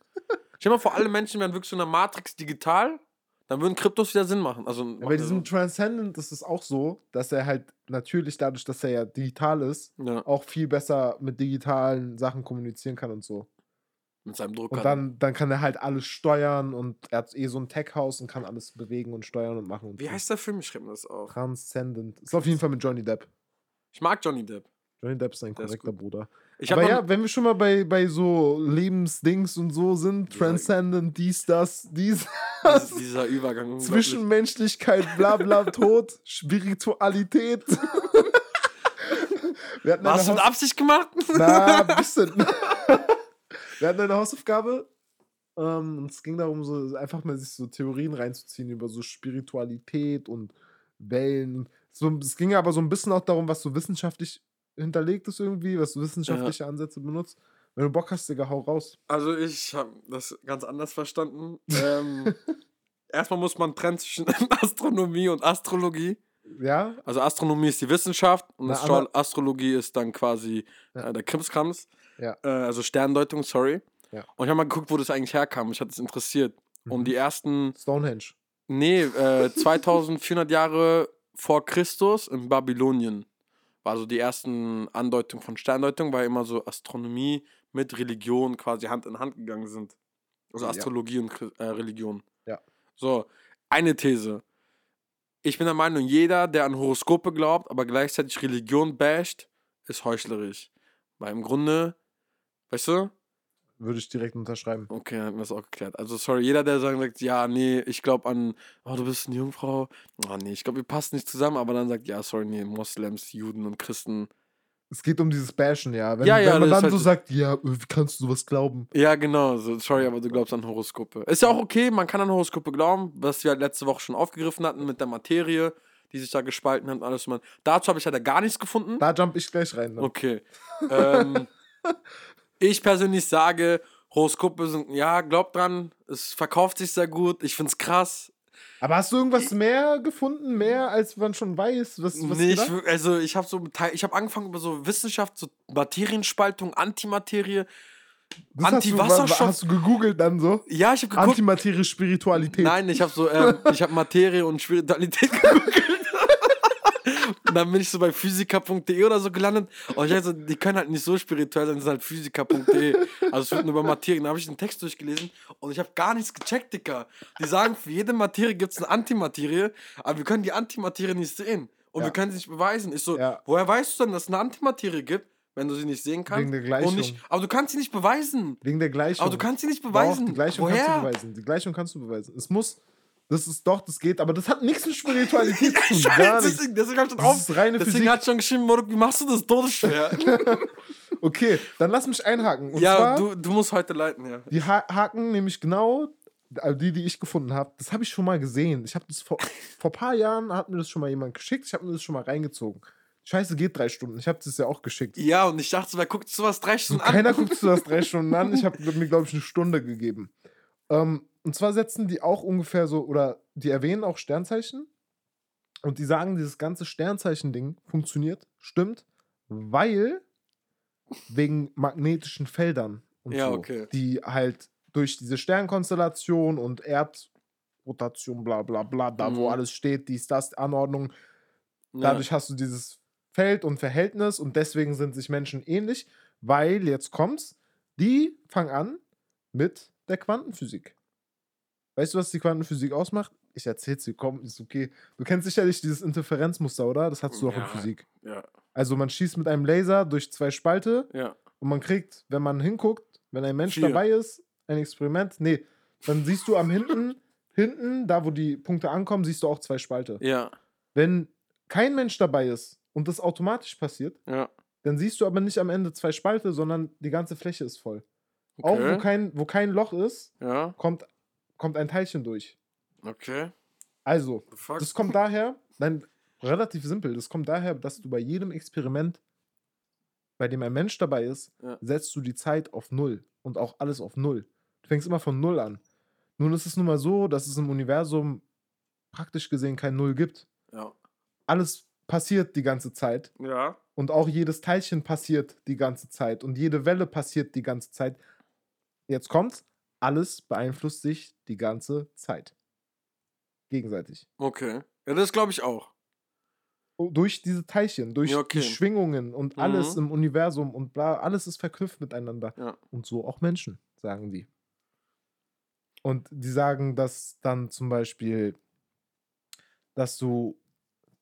Stell dir mal vor, alle Menschen wären wirklich so in der Matrix digital, dann würden Kryptos wieder Sinn machen. Also, Ja, bei diesem Transcendent ist es auch so, dass er halt natürlich dadurch, dass er ja digital ist, so- ja, auch viel besser mit digitalen Sachen kommunizieren kann und so. mit seinem Drucker. Und dann, dann kann er halt alles steuern und er hat eh so ein Tech-Haus und kann alles bewegen und steuern und machen. Und Wie so. heißt der Film? Ich schreibe mir das auf. Transcendent. Ist auf jeden Fall mit Johnny Depp. Ich mag Johnny Depp. Johnny Depp ist ein Der ist korrekter Bruder. Aber ja, wenn wir schon mal bei, bei so Lebensdings und so sind, Dieser- Transcendent, dies, das, dies, *laughs* dieser, dieser Übergang. Zwischenmenschlichkeit, bla bla, *laughs* Tod, Spiritualität. *laughs* wir hatten Hast du eine mit Absicht gemacht? Na, ein bisschen. Wir hatten eine Hausaufgabe. Ähm, und es ging darum, so einfach mal sich so Theorien reinzuziehen über so Spiritualität und Wellen. So, es ging aber so ein bisschen auch darum, was so wissenschaftlich hinterlegt ist irgendwie, was wissenschaftliche Ansätze benutzt. Wenn du Bock hast, Digga, hau raus. Also ich habe das ganz anders verstanden. *laughs* Ähm, erstmal muss man trennen zwischen *laughs* Astronomie und Astrologie. Ja? Also Astronomie ist die Wissenschaft und Na, Astro Astrologie ist dann quasi Ja. äh, der Krimskrams. Ja. Äh, also Sterndeutung, sorry. Ja. Und ich habe mal geguckt, wo das eigentlich herkam. Mich hat es interessiert. Mhm. Und die ersten, Stonehenge. nee, äh, *laughs* 2400 Jahre vor Christus in Babylonien war so die ersten Andeutungen von Sterndeutung, weil immer so Astronomie mit Religion quasi Hand in Hand gegangen sind. Also Ja. Astrologie und Chri- äh, Religion. Ja. So, eine These. Ich bin der Meinung, jeder, der an Horoskope glaubt, aber gleichzeitig Religion basht, ist heuchlerisch. Weil im Grunde, weißt du? Würde ich direkt unterschreiben. Okay, dann haben wir das auch geklärt. Also, sorry, jeder, der sagt, ja, nee, ich glaube an, oh, du bist eine Jungfrau. Oh, nee, ich glaube, wir passen nicht zusammen, aber dann sagt, ja, sorry, nee, Moslems, Juden und Christen. Es geht um dieses Bashen, ja. Wenn, Ja, ja, wenn man dann ist so halt- sagt, ja, äh, wie kannst du sowas glauben? Ja, genau, so, sorry, aber du glaubst an Horoskope. Ist ja auch okay, man kann an Horoskope glauben, was wir halt letzte Woche schon aufgegriffen hatten mit der Materie, die sich da gespalten hat und alles. Man, dazu habe ich leider gar nichts gefunden. Da jump ich gleich rein. Dann. Okay. ähm, *laughs* ich persönlich sage, Horoskope sind, ja, glaubt dran, es verkauft sich sehr gut, ich find's krass. Aber hast du irgendwas mehr gefunden, mehr als man schon weiß? Was, was nee, ich, also ich habe so, ich habe angefangen über so Wissenschaft, so Materienspaltung, Antimaterie. Das hast du- Anti-Wasserstoff- Hast du gegoogelt dann so? Ja, ich habe geguckt. Antimaterie, Spiritualität. Nein, ich habe so, ähm, ich habe *laughs* Materie und Spiritualität *laughs* gegoogelt. Und dann bin ich so bei physiker.de oder so gelandet. Und ich also, die können halt nicht so spirituell sein, das ist halt physiker.de. Also es wird nur über Materie. Dann habe ich den Text durchgelesen und ich habe gar nichts gecheckt, Dicker. Die sagen, für jede Materie gibt es eine Antimaterie, aber wir können die Antimaterie nicht sehen. Und Ja. wir können sie nicht beweisen. Ich so, Ja. woher weißt du denn, dass es eine Antimaterie gibt, wenn du sie nicht sehen kannst? Wegen der Gleichung. Nicht, aber du kannst sie nicht beweisen. Wegen der Gleichung. Aber du kannst sie nicht Doch, beweisen. die Gleichung Woher? kannst du beweisen. Die Gleichung kannst du beweisen. Es muss, das ist doch, das geht, aber das hat nichts mit Spiritualität *laughs* zu tun. Gar weiß, nichts. deswegen, deswegen ich schon Das drauf. Deswegen Physik. hat schon geschrieben, Moruk, wie machst du das todesschwer? *laughs* Okay, dann lass mich einhaken. Und ja, zwar, du, du musst heute leiten, ja. die ha haken nämlich genau, also die, die ich gefunden habe, das habe ich schon mal gesehen. Ich habe das vor, vor ein paar Jahren, hat mir das schon mal jemand geschickt, ich habe mir das schon mal reingezogen. Scheiße, geht drei Stunden. Ich habe das ja auch geschickt. Ja, und ich dachte wer guckt sowas drei Stunden an? keiner guckt das drei *laughs* Stunden an. Ich habe mir, glaube ich, eine Stunde gegeben. Ähm, und zwar setzen die auch ungefähr so, oder die erwähnen auch Sternzeichen. Und die sagen, dieses ganze Sternzeichen-Ding funktioniert, stimmt, weil wegen magnetischen Feldern und Ja, so, okay. die halt durch diese Sternkonstellation und Erdrotation, bla bla bla, da wo Mhm. alles steht, dies, das, Anordnung, Ja. dadurch hast du dieses Feld und Verhältnis und deswegen sind sich Menschen ähnlich, weil jetzt kommt's, die fangen an mit der Quantenphysik. Weißt du, was die Quantenphysik ausmacht? Ich erzähl's dir, komm, ist okay. Du kennst sicherlich dieses Interferenzmuster, oder? Das hattest du auch in Ja. Physik. Ja, Also man schießt mit einem Laser durch zwei Spalte ja. und man kriegt, wenn man hinguckt, wenn ein Mensch Vier. dabei ist, ein Experiment, nee, dann siehst du am hinten, hinten, da wo die Punkte ankommen, siehst du auch zwei Spalte. Ja, Wenn kein Mensch dabei ist und das automatisch passiert, ja. dann siehst du aber nicht am Ende zwei Spalte, sondern die ganze Fläche ist voll. Auch wo Okay. kein, wo kein Loch ist, Ja, kommt, kommt ein Teilchen durch. okay. Also, das kommt daher, nein, relativ simpel, das kommt daher, dass du bei jedem Experiment, bei dem ein Mensch dabei ist, Ja. setzt du die Zeit auf Null und auch alles auf Null. Du fängst immer von Null an. Nun ist es nun mal so, dass es im Universum praktisch gesehen kein Null gibt. Ja. Alles passiert die ganze Zeit Ja. und auch jedes Teilchen passiert die ganze Zeit und jede Welle passiert die ganze Zeit. Jetzt kommt's, alles beeinflusst sich die ganze Zeit. Gegenseitig. Okay. Ja, das glaube ich auch. Oh, durch diese Teilchen, durch Ja, okay. die Schwingungen und alles Mhm. im Universum und bla, alles ist verknüpft miteinander. Ja. Und so auch Menschen, sagen die. Und die sagen, dass dann zum Beispiel, dass du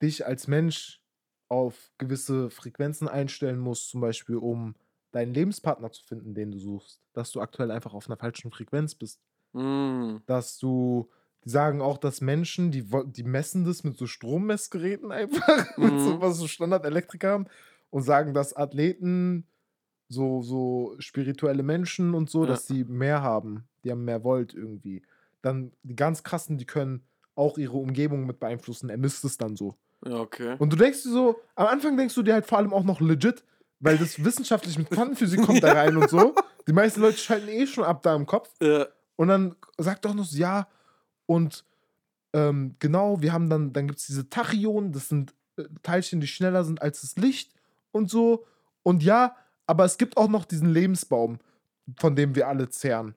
dich als Mensch auf gewisse Frequenzen einstellen musst, zum Beispiel um deinen Lebenspartner zu finden, den du suchst. Dass du aktuell einfach auf einer falschen Frequenz bist. Mm. Dass du, die sagen auch, dass Menschen, die, die messen das mit so Strommessgeräten *laughs* einfach, mit so, Mhm. was so Standard-Elektriker haben und sagen, dass Athleten, so, so spirituelle Menschen und so, Ja. dass die mehr haben. Die haben mehr Volt irgendwie. Dann die ganz krassen, die können auch ihre Umgebung mit beeinflussen. Er misst es dann so. Ja, okay. Und du denkst dir so, am Anfang denkst du dir halt vor allem auch noch legit, weil das wissenschaftlich mit Quantenphysik kommt da rein und so. Die meisten Leute schalten eh schon ab da im Kopf. Äh, Und dann sagt doch noch so, ja, und ähm, genau, wir haben dann, dann gibt es diese Tachyonen, das sind äh, Teilchen, die schneller sind als das Licht und so. Und ja, aber es gibt auch noch diesen Lebensbaum, von dem wir alle zehren.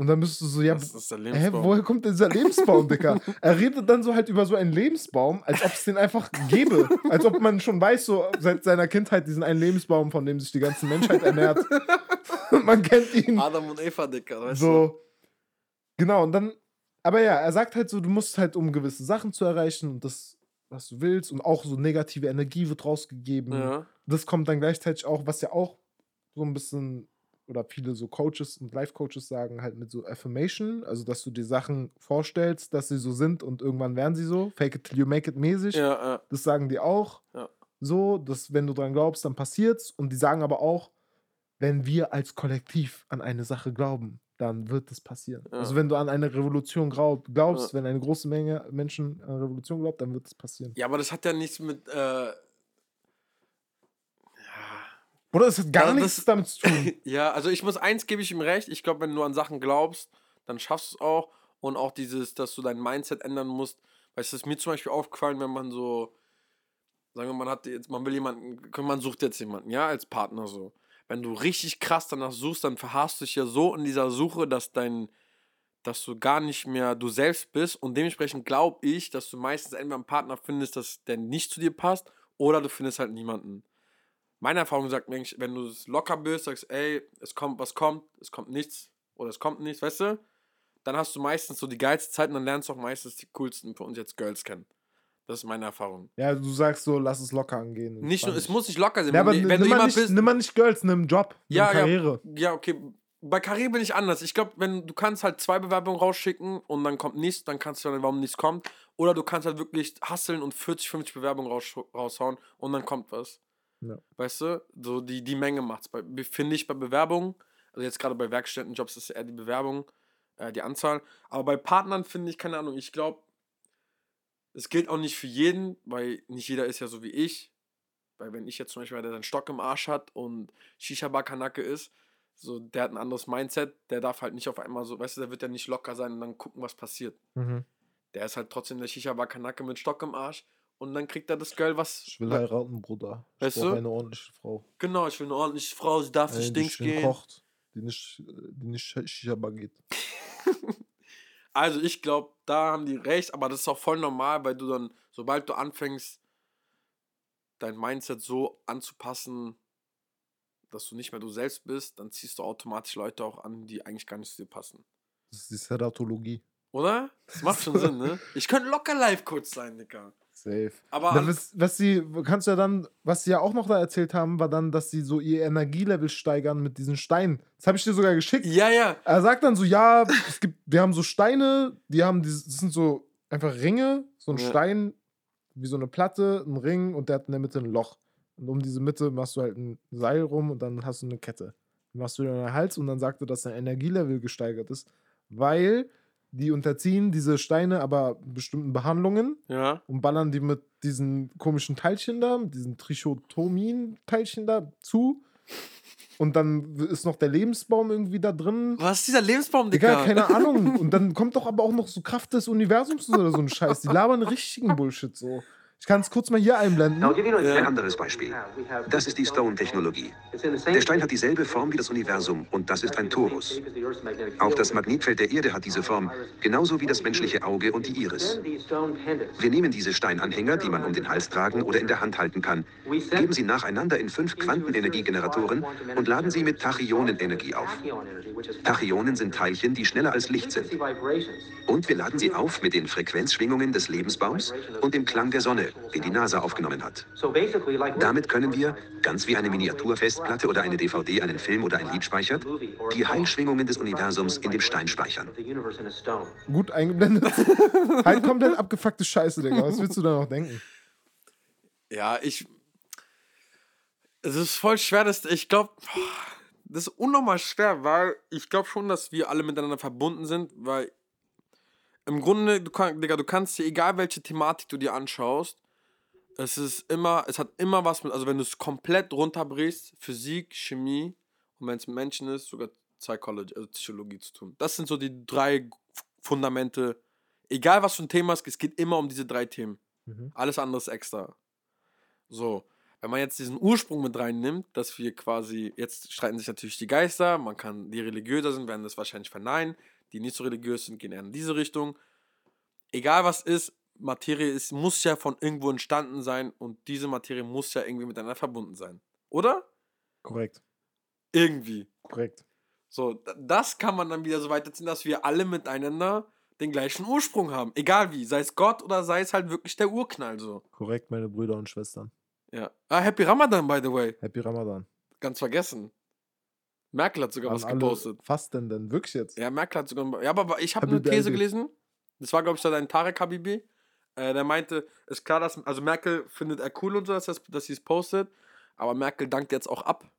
Und dann bist du so, ja, hä, woher kommt denn dieser Lebensbaum, Dicker? er redet dann so halt über so einen Lebensbaum, als ob es den einfach gäbe. Als ob man schon weiß, so seit seiner Kindheit, diesen einen Lebensbaum, von dem sich die ganze Menschheit ernährt. *laughs* Man kennt ihn. Adam und Eva, Dicker, weißt du? So. Genau, und dann, aber ja, er sagt halt so, du musst halt, um gewisse Sachen zu erreichen und das, was du willst, und auch so negative Energie wird rausgegeben. Ja. Das kommt dann gleichzeitig auch, was ja auch so ein bisschen, oder viele so Coaches und Life-Coaches sagen, halt mit so Affirmation, also dass du dir Sachen vorstellst, dass sie so sind und irgendwann werden sie so. Fake it till you make it mäßig. Ja, ja. Das sagen die auch. Ja. So, dass wenn du dran glaubst, dann passiert's. Und die sagen aber auch, wenn wir als Kollektiv an eine Sache glauben, dann wird es passieren. Ja. Also wenn du an eine Revolution glaub, glaubst, wenn eine große Menge Menschen an eine Revolution glaubt, dann wird es passieren. ja, aber das hat ja nichts mit. Äh, Oder es hat gar Ja, nichts das- damit zu tun. *laughs* ja, also ich muss eins gebe ich ihm recht. Ich glaube, wenn du an Sachen glaubst, dann schaffst du es auch. Und auch dieses, dass du dein Mindset ändern musst. Weißt du, es ist mir zum Beispiel aufgefallen, wenn man so, sagen wir, man hat jetzt, man will jemanden, man sucht jetzt jemanden, ja, als Partner so. Wenn du richtig krass danach suchst, dann verharrst du dich ja so in dieser Suche, dass dein, dass du gar nicht mehr du selbst bist. Und dementsprechend glaube ich, dass du meistens entweder einen Partner findest, dass der nicht zu dir passt, oder du findest halt niemanden. Meine Erfahrung sagt mir eigentlich, wenn du es locker bist, sagst, ey, es kommt, was kommt, es kommt nichts oder es kommt nichts, weißt du? Dann hast du meistens so die geilste Zeit und dann lernst du auch meistens die coolsten für uns jetzt Girls kennen. Das ist meine Erfahrung. ja, du sagst so, lass es locker angehen. Nicht nur, es muss nicht locker sein. Ja, aber wenn, nimm du mal nicht, bist. nimm mal nicht Girls, nimm Job, nimm Ja, ja. Karriere. Ja, okay. Bei Karriere bin ich anders. Ich glaube, wenn du kannst halt zwei Bewerbungen rausschicken und dann kommt nichts, dann kannst du dann, warum nichts kommt. Oder du kannst halt wirklich hasseln und 40, 50 Bewerbungen raus, raushauen und dann kommt was. Ja. Weißt du? So die, die Menge macht's. Bei- Finde ich bei Bewerbungen, also jetzt gerade bei Werkstättenjobs ist eher die Bewerbung, äh, die Anzahl. Aber bei Partnern finde ich, keine Ahnung, ich glaube, es gilt auch nicht für jeden, weil nicht jeder ist ja so wie ich. Weil wenn ich jetzt zum Beispiel einer, der seinen Stock im Arsch hat und Shisha-Bar-Kanake ist, so, der hat ein anderes Mindset, der darf halt nicht auf einmal so, weißt du, der wird ja nicht locker sein und dann gucken, was passiert. Mhm. der ist halt trotzdem der Shisha-Bar Kanake mit Stock im Arsch. Und dann kriegt er das Girl, was. Ich will heiraten, Bruder. Ich Weißt du? eine ordentliche Frau. Genau, ich will eine ordentliche Frau, sie darf nicht Dings gehen. kocht, die nicht, die nicht Shisha-Bar geht. *laughs* Also ich glaube, da haben die recht, aber das ist auch voll normal, weil du dann, sobald du anfängst, dein Mindset so anzupassen, dass du nicht mehr du selbst bist, dann ziehst du automatisch Leute auch an, die eigentlich gar nicht zu dir passen. Das ist die Seratologie. Oder? Das macht schon *laughs* Sinn, ne? Ich könnte locker Live-Coach sein, Digga. Safe. Aber Na, an- was, was sie, kannst du ja dann, was sie ja auch noch da erzählt haben, war dann, dass sie so ihr Energielevel steigern mit diesen Steinen. Das habe ich dir sogar geschickt. ja, ja. Er sagt dann so, ja, es gibt, wir haben so Steine, die haben, dieses, das sind so einfach Ringe, so ein Ja. Stein, wie so eine Platte, ein Ring und der hat in der Mitte ein Loch. Und um diese Mitte machst du halt ein Seil rum und dann hast du eine Kette. Dann machst du dir den Hals und dann sagt er, dass dein Energielevel gesteigert ist, weil die unterziehen diese Steine aber bestimmten Behandlungen Ja. und ballern die mit diesen komischen Teilchen da, mit diesen Trichotomin-Teilchen da zu. Und dann ist noch der Lebensbaum irgendwie da drin. Was ist dieser Lebensbaum, Digga, Digga? keine *laughs* Ahnung. Und dann kommt doch aber auch noch so Kraft des Universums oder so ein Scheiß. Die labern richtigen Bullshit so. Ich kann es kurz mal hier einblenden. Ein anderes Beispiel. Das ist die Stone-Technologie. Der Stein hat dieselbe Form wie das Universum und das ist ein Torus. Auch das Magnetfeld der Erde hat diese Form, genauso wie das menschliche Auge und die Iris. Wir nehmen diese Steinanhänger, die man um den Hals tragen oder in der Hand halten kann, geben sie nacheinander in fünf Quantenenergiegeneratoren und laden sie mit Tachyonenenergie auf. Tachyonen sind Teilchen, die schneller als Licht sind. Und wir laden sie auf mit den Frequenzschwingungen des Lebensbaums und dem Klang der Sonne, den die NASA aufgenommen hat. Damit können wir, ganz wie eine Miniaturfestplatte oder eine DVD einen Film oder ein Lied speichert, die Heilschwingungen des Universums in dem Stein speichern. Gut eingeblendet. *laughs* halt komplett abgefuckte Scheiße, Digga. Was willst du da noch denken? Ja, ich. Es ist voll schwer, dass ich glaube, das ist unnormal schwer, weil ich glaube schon, dass wir alle miteinander verbunden sind, weil im Grunde, du, kann, Digga, du kannst dir, egal welche Thematik du dir anschaust, es ist immer, es hat immer was mit, also wenn du es komplett runterbrichst, Physik, Chemie und wenn es mit Menschen ist, sogar Psychology, also Psychologie zu tun. Das sind so die drei Fundamente. Egal was für ein Thema ist, es geht immer um diese drei Themen. Mhm. Alles andere ist extra. So, wenn man jetzt diesen Ursprung mit reinnimmt, dass wir quasi, jetzt streiten sich natürlich die Geister, man kann, die religiöser sind, werden das wahrscheinlich verneinen, die nicht so religiös sind, gehen eher in diese Richtung. Egal was ist, Materie ist, muss ja von irgendwo entstanden sein und diese Materie muss ja irgendwie miteinander verbunden sein. Oder? Korrekt. Irgendwie. Korrekt. So, das kann man dann wieder so weiterziehen, dass wir alle miteinander den gleichen Ursprung haben. Egal wie, sei es Gott oder sei es halt wirklich der Urknall so. Korrekt, meine Brüder und Schwestern. Ja. Ah, Happy Ramadan, by the way. Happy Ramadan. Ganz vergessen. Merkel hat sogar An was gepostet. Was denn denn? Wirklich jetzt? Ja, Merkel hat sogar. Ja, aber ich habe eine These gelesen. Das war, glaube ich, da dein Tarek Habibi. Äh, der meinte, ist klar, dass. Also Merkel findet er cool und so, dass, das- dass sie es postet. Aber Merkel dankt jetzt auch ab.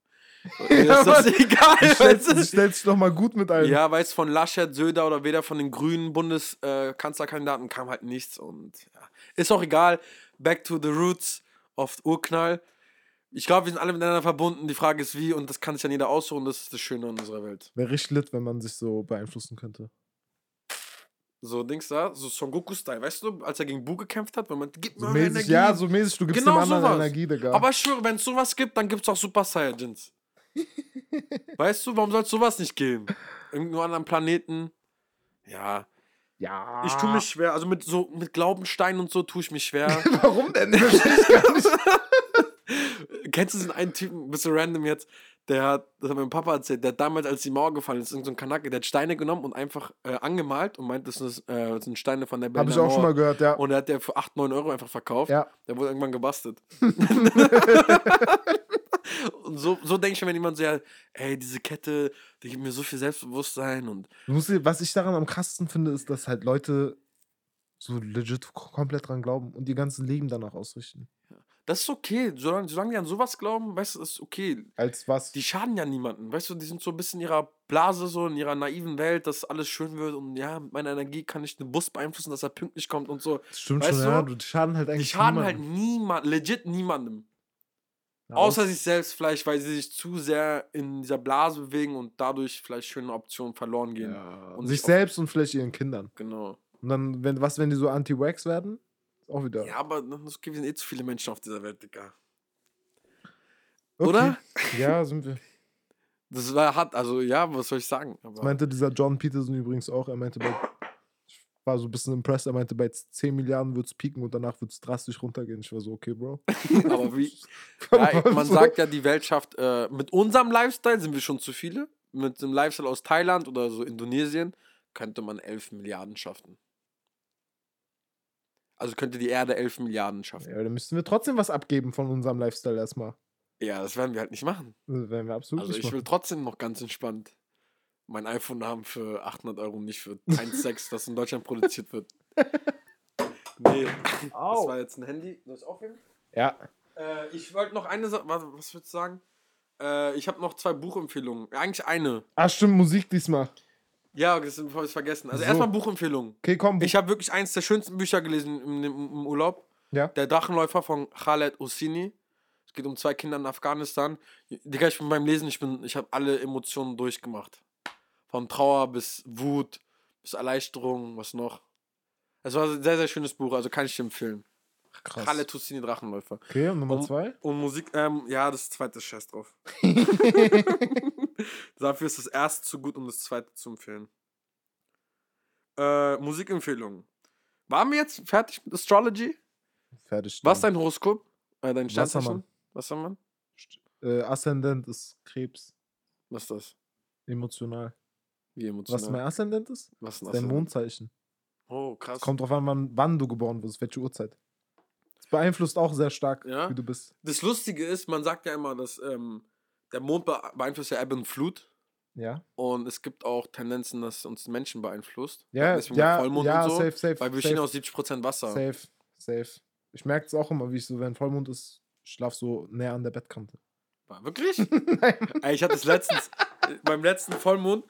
*laughs* Ihr ist das egal. Du? *laughs* sie stellt sich doch mal gut mit ein. Ja, weil es von Laschet, Söder oder weder von den grünen Bundeskanzlerkandidaten kam halt nichts. Und ja. ist auch egal. Back to the roots of Urknall. Ich glaube, wir sind alle miteinander verbunden. Die Frage ist wie und das kann sich dann jeder aussuchen. Das ist das Schöne an unserer Welt. Wäre richtig lit, wenn man sich so beeinflussen könnte. So Dings da, so Son Goku-Style, weißt du, als er gegen Bu gekämpft hat, wenn man gib So mir mäßig, Energie. ja, so mäßig, du gibst Genau dem anderen sowas. Energie, Digga. Aber ich schwöre, wenn es sowas gibt, dann gibt es auch Super Saiyajins. *laughs* weißt du, warum soll es sowas nicht geben? Irgendwo anderen Planeten. Ja, ja. Ich tue mich schwer, also mit so mit Glaubenstein und so tue ich mich schwer. *laughs* Warum denn? Verstehe ich gar nicht. *laughs* Kennst du diesen einen Typen, ein bisschen random jetzt, der hat, das hat mein Papa erzählt, der hat damals, als die Mauer gefallen ist, irgend so Kanake, der hat Steine genommen und einfach äh, angemalt und meint, das sind, äh, das sind Steine von der Berliner ich auch schon mal gehört, ja. Und der hat der für 8, 9 Euro einfach verkauft. Ja. Der wurde irgendwann gebastelt. *laughs* *laughs* und so, so denke ich wenn jemand so, ja, ey, diese Kette, die gibt mir so viel Selbstbewusstsein und was ich daran am krassesten finde, ist, dass halt Leute so legit komplett dran glauben und ihr ganzes Leben danach ausrichten. Das ist okay. Solange, solange die an sowas glauben, weißt du, ist okay. Als was? die schaden ja niemanden. Weißt du, die sind so ein bisschen in ihrer Blase, so in ihrer naiven Welt, dass alles schön wird und ja, mit meiner Energie kann ich den Bus beeinflussen, dass er pünktlich kommt und so. Das stimmt weißt schon, du, ja. Du die schaden halt Die eigentlich schaden halt niemandem. niemand, legit niemandem. Ja, Außer sich selbst vielleicht, weil sie sich zu sehr in dieser Blase bewegen und dadurch vielleicht schöne Optionen verloren gehen. ja, und sich selbst und vielleicht ihren Kindern. Genau. Und dann, wenn, was, wenn die so anti-wax werden? Auch wieder. Ja, aber es gibt eh zu viele Menschen auf dieser Welt, Digga. Okay. Oder? Ja, sind wir. *laughs* Das war hart, also ja, was soll ich sagen? Das meinte dieser John Peterson übrigens auch. Er meinte, bei, ich war so ein bisschen impressed. Er meinte, bei 10 Milliarden wird es pieken und danach wird es drastisch runtergehen. Ich war so, okay, Bro. *laughs* aber wie? *laughs* Ja, man sagt ja, die Welt schafft, äh, mit unserem Lifestyle sind wir schon zu viele. Mit dem Lifestyle aus Thailand oder so Indonesien könnte man 11 Milliarden schaffen. Also könnte die Erde 11 Milliarden schaffen. Ja, dann müssten wir trotzdem was abgeben von unserem Lifestyle erstmal. Ja, das werden wir halt nicht machen. Das werden wir absolut Also nicht ich will trotzdem noch ganz entspannt mein iPhone haben für 800 Euro, nicht für *laughs* 1,6, das in Deutschland produziert wird. *laughs* Nee, das war jetzt ein Handy. Soll ich aufheben? Ja. Äh, ich wollte noch eine Sache, was, was würdest du sagen? Äh, ich habe noch zwei Buchempfehlungen. Eigentlich eine. Ah, stimmt, Musik diesmal. Ja, das habe ich vergessen. Also So. erstmal Buchempfehlungen. Okay, komm. Ich habe wirklich eins der schönsten Bücher gelesen im, im, Urlaub. Ja. Der Drachenläufer von Khaled Hosseini. Es geht um zwei Kinder in Afghanistan. Digga, ich bin beim Lesen, ich, bin, ich habe alle Emotionen durchgemacht. Von Trauer bis Wut, bis Erleichterung, was noch. Es war ein sehr, sehr schönes Buch, also kann ich dir empfehlen. Krass. Khaled Hosseini Drachenläufer. Okay, und Nummer Um- zwei? Und Musik, ähm, ja, das zweite ist Scheiß drauf. *laughs* *laughs* *laughs* Dafür ist das erste zu gut, um das zweite zu empfehlen. Äh, Musikempfehlung. Waren wir jetzt fertig mit Astrology? Fertig. Was ist dein Horoskop? Äh, dein Wassermann. Sternzeichen? Wassermann? Äh, Aszendent ist Krebs. Was ist das? Emotional. Wie Was emotional? mein Aszendent ist? Was ist ein dein? Mondzeichen. Oh, krass. Es kommt drauf an, wann, wann du geboren wirst, welche Uhrzeit. Das beeinflusst auch sehr stark, Ja? wie du bist. Das Lustige ist, man sagt ja immer, dass ähm, der Mond bee- beeinflusst ja Ebbe und Flut. Ja. Und es gibt auch Tendenzen, dass uns Menschen beeinflusst. Ja, Deswegen ja, Vollmond ja, und so. safe, safe. Weil wir bestehen safe, aus 70% Wasser. Safe, safe. Ich merke es auch immer, wie ich so, wenn Vollmond ist, schlaf so näher an der Bettkante. War Wirklich? *laughs* Ey, ich hatte es letztens, äh, beim letzten Vollmond.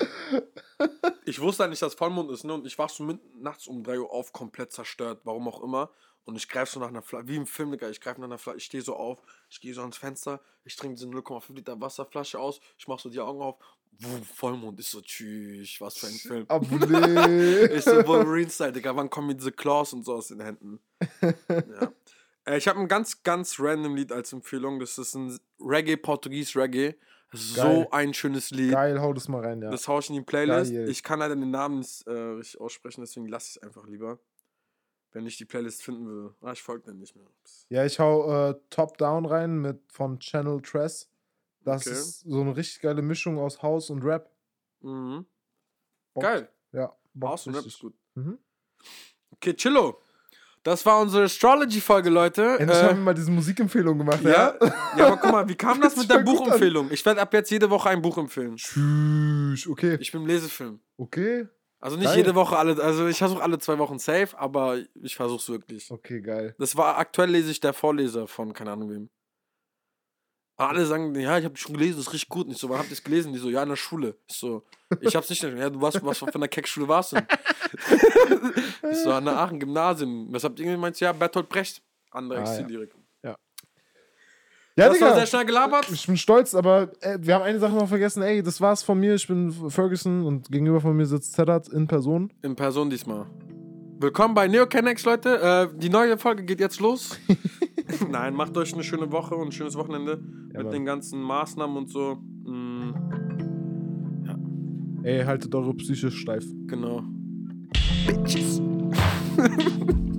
Ich wusste halt nicht, dass Vollmond ist, ne? Und ich wach so mit, nachts um 3 Uhr auf, komplett zerstört, warum auch immer. Und ich greife so nach einer Flasche, wie im Film, Digga, ich greife nach einer Flasche, ich stehe so auf, ich gehe so ans Fenster, ich trinke diese 0,5 Liter Wasserflasche aus, ich mach so die Augen auf, wuh, Vollmond, ist so, tschüss, was für ein Film. *laughs* Abonné. Ich so Wolverine-Style, Digga, wann kommen mir diese Claws und so aus den Händen? *laughs* ja. Äh, ich habe ein ganz, ganz random Lied als Empfehlung. Das ist ein Reggae, Portugies Reggae. Geil. so ein schönes Lied. Geil, hau das mal rein, ja. Das hau ich in die Playlist. Geil. Ich kann leider den Namen nicht äh, richtig aussprechen, deswegen lasse ich es einfach lieber. Wenn ich die Playlist finden würde. Ah, ich folge dann nicht mehr. Ups. Ja, ich hau äh, Top Down rein mit von Channel Tress. Das Okay. ist so eine richtig geile Mischung aus House und Rap. Mhm. Bockt. Geil. Ja, House und Rap ist gut. Mhm. Okay, Chillo. Das war unsere Astrology-Folge, Leute. Endlich Äh, haben wir mal diese Musikempfehlung gemacht, ja, ja? ja, aber guck mal, wie kam *laughs* das mit der. Buchempfehlung? Ich werde ab jetzt jede Woche ein Buch empfehlen. Tschüss, okay. Ich bin im Lesefilm. Okay, Also nicht Geil. jede Woche alle, also ich versuche alle zwei Wochen safe, aber ich versuche es wirklich. okay, geil. Das war aktuell lese ich der Vorleser von keine Ahnung wem. Aber alle sagen, ja, ich habe schon gelesen, das ist richtig gut. Und ich so, wann habt ihr es gelesen? Die so, ja, in der Schule. Ich so, ich hab's nicht. Ja, du warst, was von der Keckschule warst du? *laughs* ich so, an der Aachen Gymnasium. Was habt ihr gemeint? Ja, Bertolt Brecht. Andere Ah, ja. Exillyrik. Ja, das war Digga, sehr schnell gelabert. ich bin stolz, aber äh, wir haben eine Sache noch vergessen. Ey, das war's von mir. Ich bin Ferguson und gegenüber von mir sitzt Zedat in Person. In Person diesmal. Willkommen bei NeoCannex, Leute. Äh, die neue Folge geht jetzt los. *laughs* Nein, macht euch eine schöne Woche und ein schönes Wochenende mit Mann. den ganzen Maßnahmen und so. Mm, Ey, haltet eure Psyche steif. genau. Bitches. *laughs*